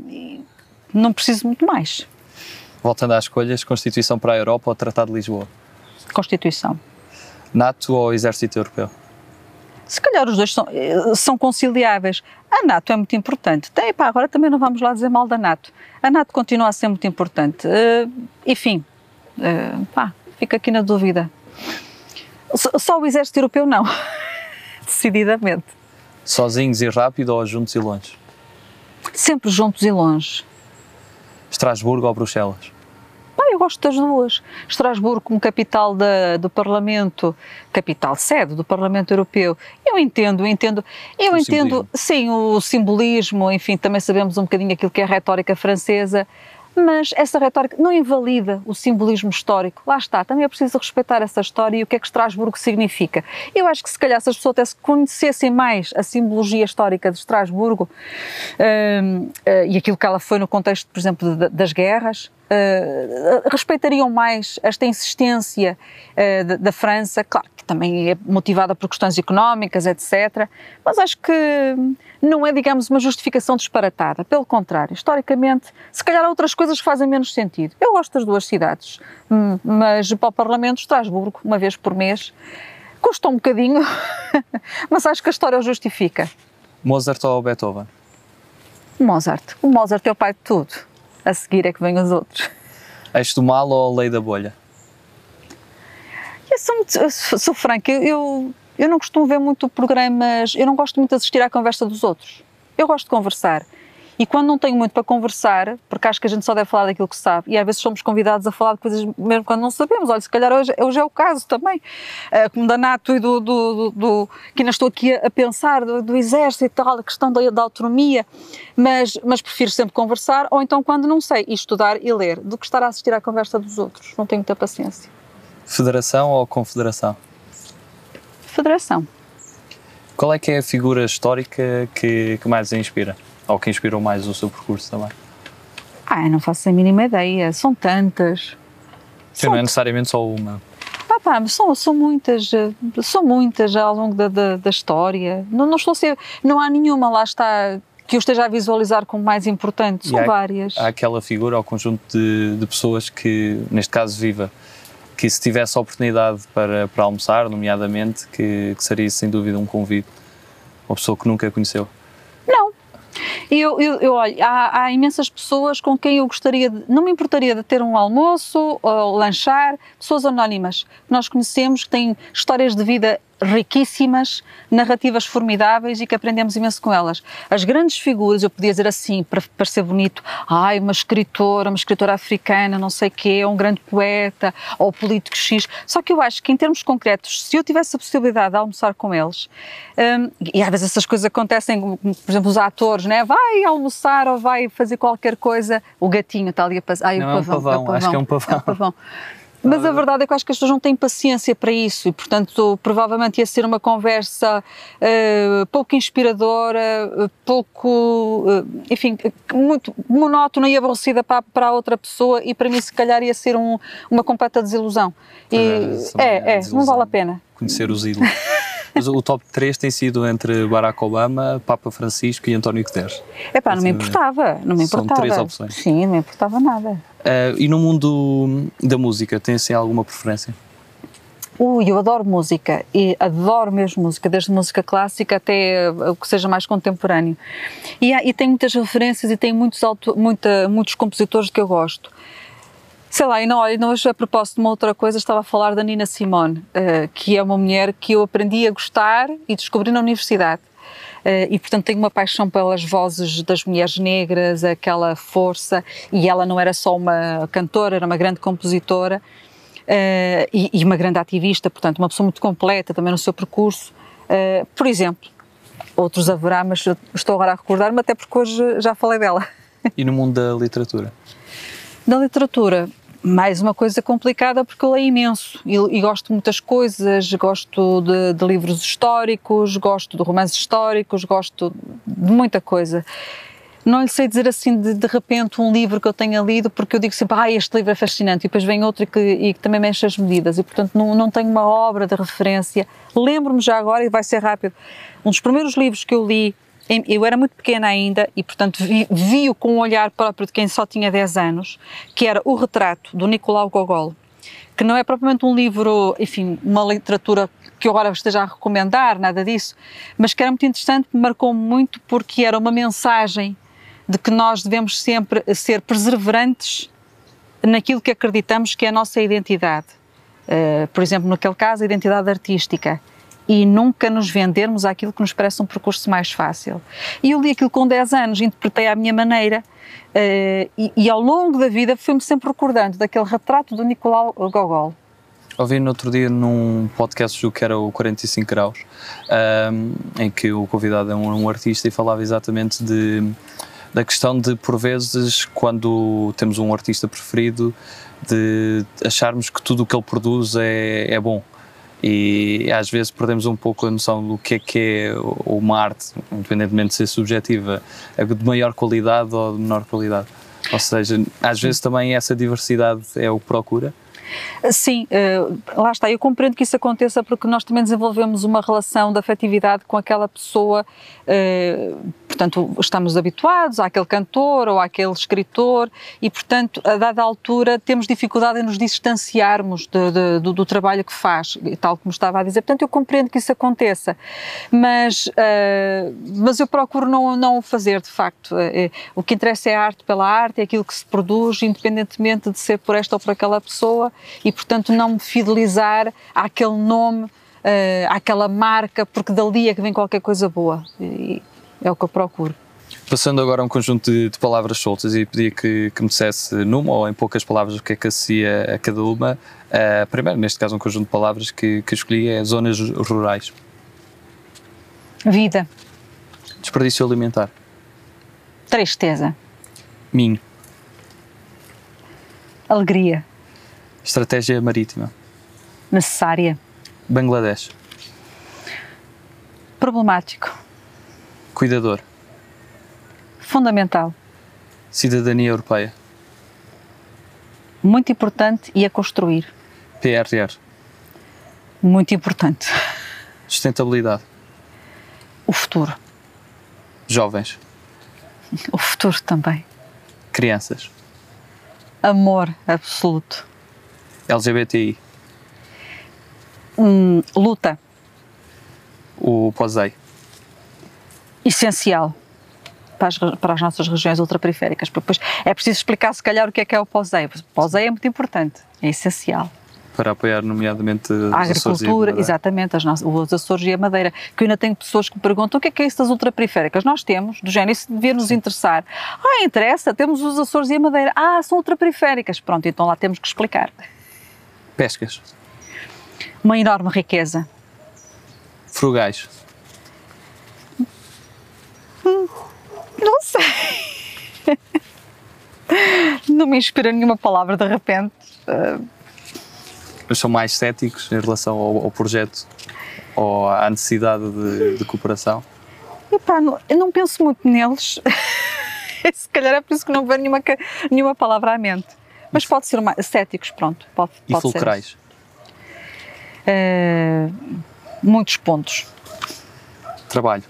não preciso muito mais. Voltando às escolhas, Constituição para a Europa ou Tratado de Lisboa? Constituição. NATO ou Exército Europeu? Se calhar os dois são, eh, são conciliáveis. A NATO é muito importante. Tem, pá, agora também não vamos lá dizer mal da NATO. A NATO continua a ser muito importante. Uh, enfim, uh, pá, fica aqui na dúvida. Só o exército europeu não. Decididamente. Sozinhos e rápido ou juntos e longe? Sempre juntos e longe. Estrasburgo ou Bruxelas? Gosto das duas. Estrasburgo como capital da, do Parlamento, capital sede do Parlamento Europeu. Eu entendo, eu entendo, eu o entendo, simbolismo. sim, o simbolismo, enfim, também sabemos um bocadinho aquilo que é a retórica francesa, mas essa retórica não invalida o simbolismo histórico. Lá está, também é preciso respeitar essa história e o que é que Estrasburgo significa. Eu acho que se calhar se as pessoas até se conhecessem mais a simbologia histórica de Estrasburgo uh, e aquilo que ela foi no contexto, por exemplo, de, das guerras, Uh, respeitariam mais esta insistência uh, da França, claro que também é motivada por questões económicas, etc. Mas acho que não é, digamos, uma justificação disparatada. Pelo contrário, historicamente, se calhar há outras coisas que fazem menos sentido. Eu gosto das duas cidades, hum, mas para o Parlamento, Estrasburgo, uma vez por mês, custa um bocadinho, mas acho que a história o justifica. Mozart ou Beethoven? Mozart. O Mozart é o pai de tudo a seguir é que vêm os outros. Eixo do mal ou lei da bolha? Eu sou, muito, eu sou franca, eu, eu não costumo ver muito programas, eu não gosto muito de assistir à conversa dos outros. Eu gosto de conversar. E quando não tenho muito para conversar, porque acho que a gente só deve falar daquilo que sabe, e às vezes somos convidados a falar de coisas mesmo quando não sabemos. Olha, se calhar hoje, hoje é o caso também, uh, como da NATO e do, do, do, do, que ainda estou aqui a, pensar, do, do exército e tal, a questão da, da autonomia, mas, mas prefiro sempre conversar, ou então quando não sei, estudar e ler, do que estar a assistir à conversa dos outros. Não tenho muita paciência. Federação ou confederação? Federação. Qual é que é a figura histórica que, que mais a inspira? Ou que inspirou mais o seu percurso também? Ah, não faço a mínima ideia. São tantas. Sim, são não é necessariamente só uma. Ah, pá, são, são muitas, são muitas ao longo da, da, da história. Não, não estou a ser, não há nenhuma lá está que eu esteja a visualizar como mais importante. São há, várias. Há aquela figura, ao conjunto de, de pessoas que, neste caso, viva, que se tivesse a oportunidade para, para almoçar, nomeadamente, que, que seria sem dúvida um convite. Uma pessoa que nunca conheceu. Não, eu, eu, eu olho, há, há, imensas pessoas com quem eu gostaria de, não me importaria de ter um almoço ou lanchar, pessoas anónimas que nós conhecemos, que têm histórias de vida riquíssimas, narrativas formidáveis e que aprendemos imenso com elas. As grandes figuras, eu podia dizer assim, para parecer bonito, ai, uma escritora, uma escritora africana, não sei quê, um grande poeta, ou político X, só que eu acho que em termos concretos, se eu tivesse a possibilidade de almoçar com eles, um, e às vezes essas coisas acontecem, por exemplo, os atores, né? Vai almoçar ou vai fazer qualquer coisa, o gatinho está ali a passar, ai, não, o pavão, é um pavão, é um pavão, acho que é um pavão. É um pavão. Mas a verdade é que eu acho que as pessoas não têm paciência para isso e, portanto, provavelmente ia ser uma conversa uh, pouco inspiradora, pouco, uh, enfim, muito monótona e aborrecida para, para a outra pessoa e para mim, se calhar, ia ser um, uma completa desilusão. E, é, é, é não vale a pena. Conhecer os ídolos. Mas o top 3 tem sido entre Barack Obama, Papa Francisco e António Guterres. É pá, não me importava, não me importava. São três opções. Sim, não me importava nada. Uh, e no mundo da música, tem assim alguma preferência? Ui, eu adoro música e adoro mesmo música, desde música clássica até o que seja mais contemporâneo. E, há, e tem muitas referências e tem muitos, auto, muita, muitos compositores que eu gosto. Sei lá, e não, olha, hoje a propósito de uma outra coisa, estava a falar da Nina Simone, uh, que é uma mulher que eu aprendi a gostar e descobri na universidade. Uh, e portanto tenho uma paixão pelas vozes das mulheres negras, aquela força, e ela não era só uma cantora, era uma grande compositora. e, e, uma grande ativista, portanto, uma pessoa muito completa também no seu percurso. Uh, por exemplo, outros haverá, mas estou agora a recordar-me, até porque hoje já falei dela. E no mundo da literatura? Da literatura, mais uma coisa complicada porque eu leio imenso e, e gosto de muitas coisas, gosto de, de, livros históricos, gosto de romances históricos, gosto de muita coisa. Não lhe sei dizer assim de, de repente um livro que eu tenha lido porque eu digo sempre, ah, este livro é fascinante e depois vem outro que, e que também mexe as medidas e portanto não, não tenho uma obra de referência. Lembro-me já agora e vai ser rápido. Um dos primeiros livros que eu li eu era muito pequena ainda e, portanto, vi-o vi com um olhar próprio de quem só tinha 10 anos, que era O Retrato, do Nicolau Gogol, que não é propriamente um livro, enfim, uma literatura que eu agora esteja a recomendar, nada disso, mas que era muito interessante, me marcou muito porque era uma mensagem de que nós devemos sempre ser perseverantes naquilo que acreditamos que é a nossa identidade. Uh, por exemplo, naquele caso, a identidade artística e nunca nos vendermos àquilo que nos parece um percurso mais fácil. E eu li aquilo com 10 anos, interpretei à minha maneira uh, e, e, ao longo da vida fui-me sempre recordando daquele retrato do Nicolau Gogol. Ouvi no outro dia num podcast que era o 45 Graus, um, em que o convidado é um, um artista e falava exatamente de da questão de, por vezes, quando temos um artista preferido, de acharmos que tudo o que ele produz é, é bom e às vezes perdemos um pouco a noção do que é que é uma arte, independentemente de ser subjetiva, de maior qualidade ou de menor qualidade. Ou seja, às vezes também essa diversidade é o que procura. Sim, uh, lá está. Eu compreendo que isso aconteça porque nós também desenvolvemos uma relação de afetividade com aquela pessoa. Uh, portanto, estamos habituados àquele cantor ou àquele escritor e, portanto, a dada altura temos dificuldade em nos distanciarmos de, de, do, do, trabalho que faz, tal como estava a dizer. Portanto, eu compreendo que isso aconteça, mas, uh, mas eu procuro não, não o fazer, de facto. O que interessa é a arte pela arte, é aquilo que se produz, independentemente de ser por esta ou por aquela pessoa, e, portanto, não me fidelizar àquele nome, uh, àquela marca, porque dali é que vem qualquer coisa boa. E, é o que eu procuro. Passando agora a um conjunto de, de, palavras soltas e pedia que, que me dissesse numa ou em poucas palavras o que é que associa a cada uma. Uh, primeiro, neste caso, um conjunto de palavras que, que escolhi é zonas rurais. Vida. Desperdício alimentar. Tristeza. Minho. Alegria. Estratégia marítima. Necessária. Bangladesh. Problemático. Cuidador. Fundamental. Cidadania Europeia. Muito importante e a construir. PRR. Muito importante. Sustentabilidade. O futuro. Jovens. O futuro também. Crianças. Amor absoluto. LGBTI. Hum, luta. O POSEI essencial para as, para as nossas regiões ultraperiféricas. Depois é preciso explicar, se calhar, o que é que é o POSEI. O POSEI é muito importante, é essencial. Para apoiar, nomeadamente, a agricultura, exatamente, as nossas, os Açores e a Madeira. Que eu ainda tenho pessoas que me perguntam o que é que é isso das ultraperiféricas. Nós temos, do género, isso devia nos interessar. Ah, interessa, temos os Açores e a Madeira. Ah, são ultraperiféricas. Pronto, então lá temos que explicar. Pescas. Uma enorme riqueza. Frugais. Não sei. Não me inspira nenhuma palavra de repente. Mas são mais céticos em relação ao, ao projeto ou à necessidade de, de cooperação? Epá, não, eu não penso muito neles. Se calhar é por isso que não vem nenhuma, nenhuma palavra à mente. Mas pode ser mais, céticos, pronto. Pode, e pode fulcrais? Uh, muitos pontos. Trabalho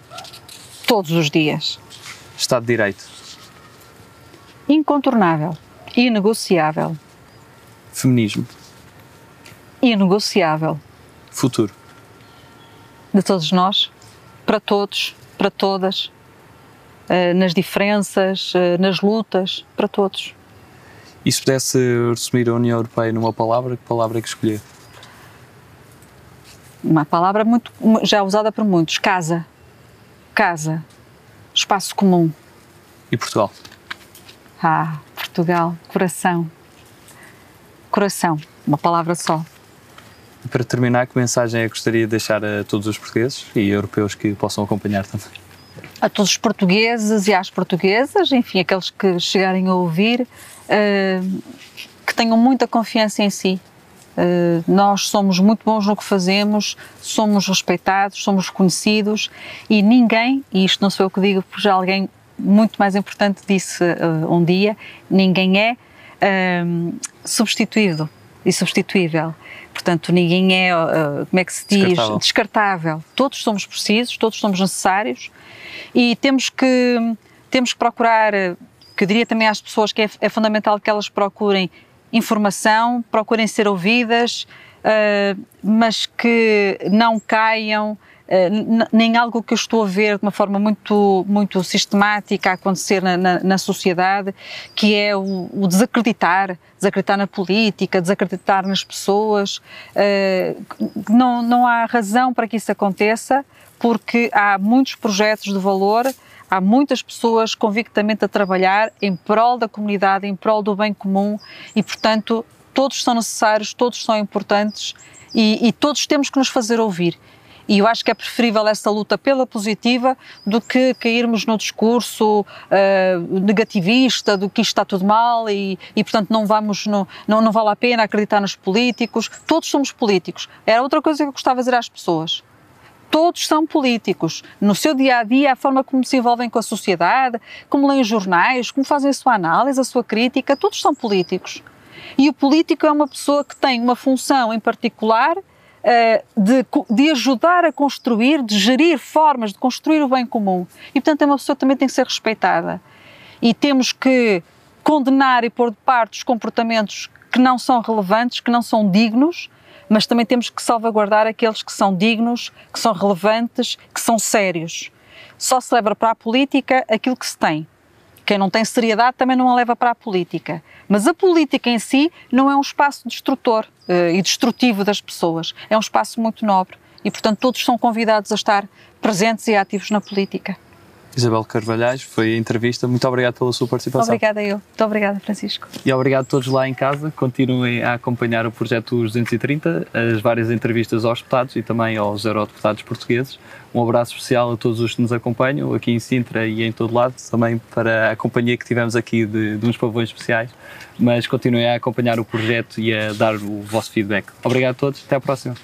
todos os dias. Estado de Direito. Incontornável. Inegociável. Feminismo. Inegociável. Futuro. De todos nós, para todos, para todas, eh, nas diferenças, eh, nas lutas, para todos. E se pudesse resumir a União Europeia numa palavra, que palavra é que escolher? Uma palavra muito, já usada por muitos: casa casa, espaço comum. E Portugal? Ah, Portugal, coração. Coração. uma palavra só. Para terminar, que mensagem é que gostaria de deixar a todos os portugueses e europeus que possam acompanhar também? A todos os portugueses e às portuguesas, enfim, aqueles que chegarem a ouvir, uh, que tenham muita confiança em si. Uh, nós somos muito bons no que fazemos, somos respeitados, somos reconhecidos e ninguém, e isto não sou eu que digo, porque já alguém muito mais importante disse uh, um dia, ninguém é substituído e substituível. Portanto, ninguém é, como é que se diz, descartável. descartável. Todos somos precisos, todos somos necessários e temos que, temos que procurar, que eu diria também às pessoas que é, é fundamental que elas procurem informação, procurem ser ouvidas, uh, mas que não caiam eh, nem algo que eu estou a ver de uma forma muito, muito sistemática a acontecer na, na, na sociedade, que é o, o, desacreditar, desacreditar na política, desacreditar nas pessoas. Uh, não, não há razão para que isso aconteça, porque há muitos projetos de valor, há muitas pessoas convictamente a trabalhar em prol da comunidade, em prol do bem comum e, portanto, todos são necessários, todos são importantes e, e todos temos que nos fazer ouvir. E eu acho que é preferível essa luta pela positiva do que cairmos no discurso uh, negativista do que isto está tudo mal e, e portanto, não vamos, no, não, não vale a pena acreditar nos políticos. Todos somos políticos. Era outra coisa que eu gostava de dizer às pessoas todos são políticos. No seu dia a dia, a forma como se envolvem com a sociedade, como leem jornais, como fazem a sua análise, a sua crítica, todos são políticos. E o político é uma pessoa que tem uma função em particular de, de ajudar a construir, de gerir formas de construir o bem comum. E, portanto, é uma pessoa que também tem que ser respeitada. E temos que condenar e pôr de parte os comportamentos que não são relevantes, que não são dignos, mas também temos que salvaguardar aqueles que são dignos, que são relevantes, que são sérios. Só se leva para a política aquilo que se tem. Quem não tem seriedade também não a leva para a política. Mas a política em si não é um espaço destrutor uh, e destrutivo das pessoas. É um espaço muito nobre e, portanto, todos são convidados a estar presentes e ativos na política. Isabel Carvalhais, foi a entrevista. Muito obrigado pela sua participação. Obrigada eu. Muito obrigada, Francisco. E obrigado a todos lá em casa. Continuem a acompanhar o projeto 230, as várias entrevistas aos deputados e também aos eurodeputados portugueses. Um abraço especial a todos os que nos acompanham aqui em Sintra e em todo lado, também para a companhia que tivemos aqui de, de uns pavões especiais. Mas continuem a acompanhar o projeto e a dar o vosso feedback. Obrigado a todos. Até à próxima.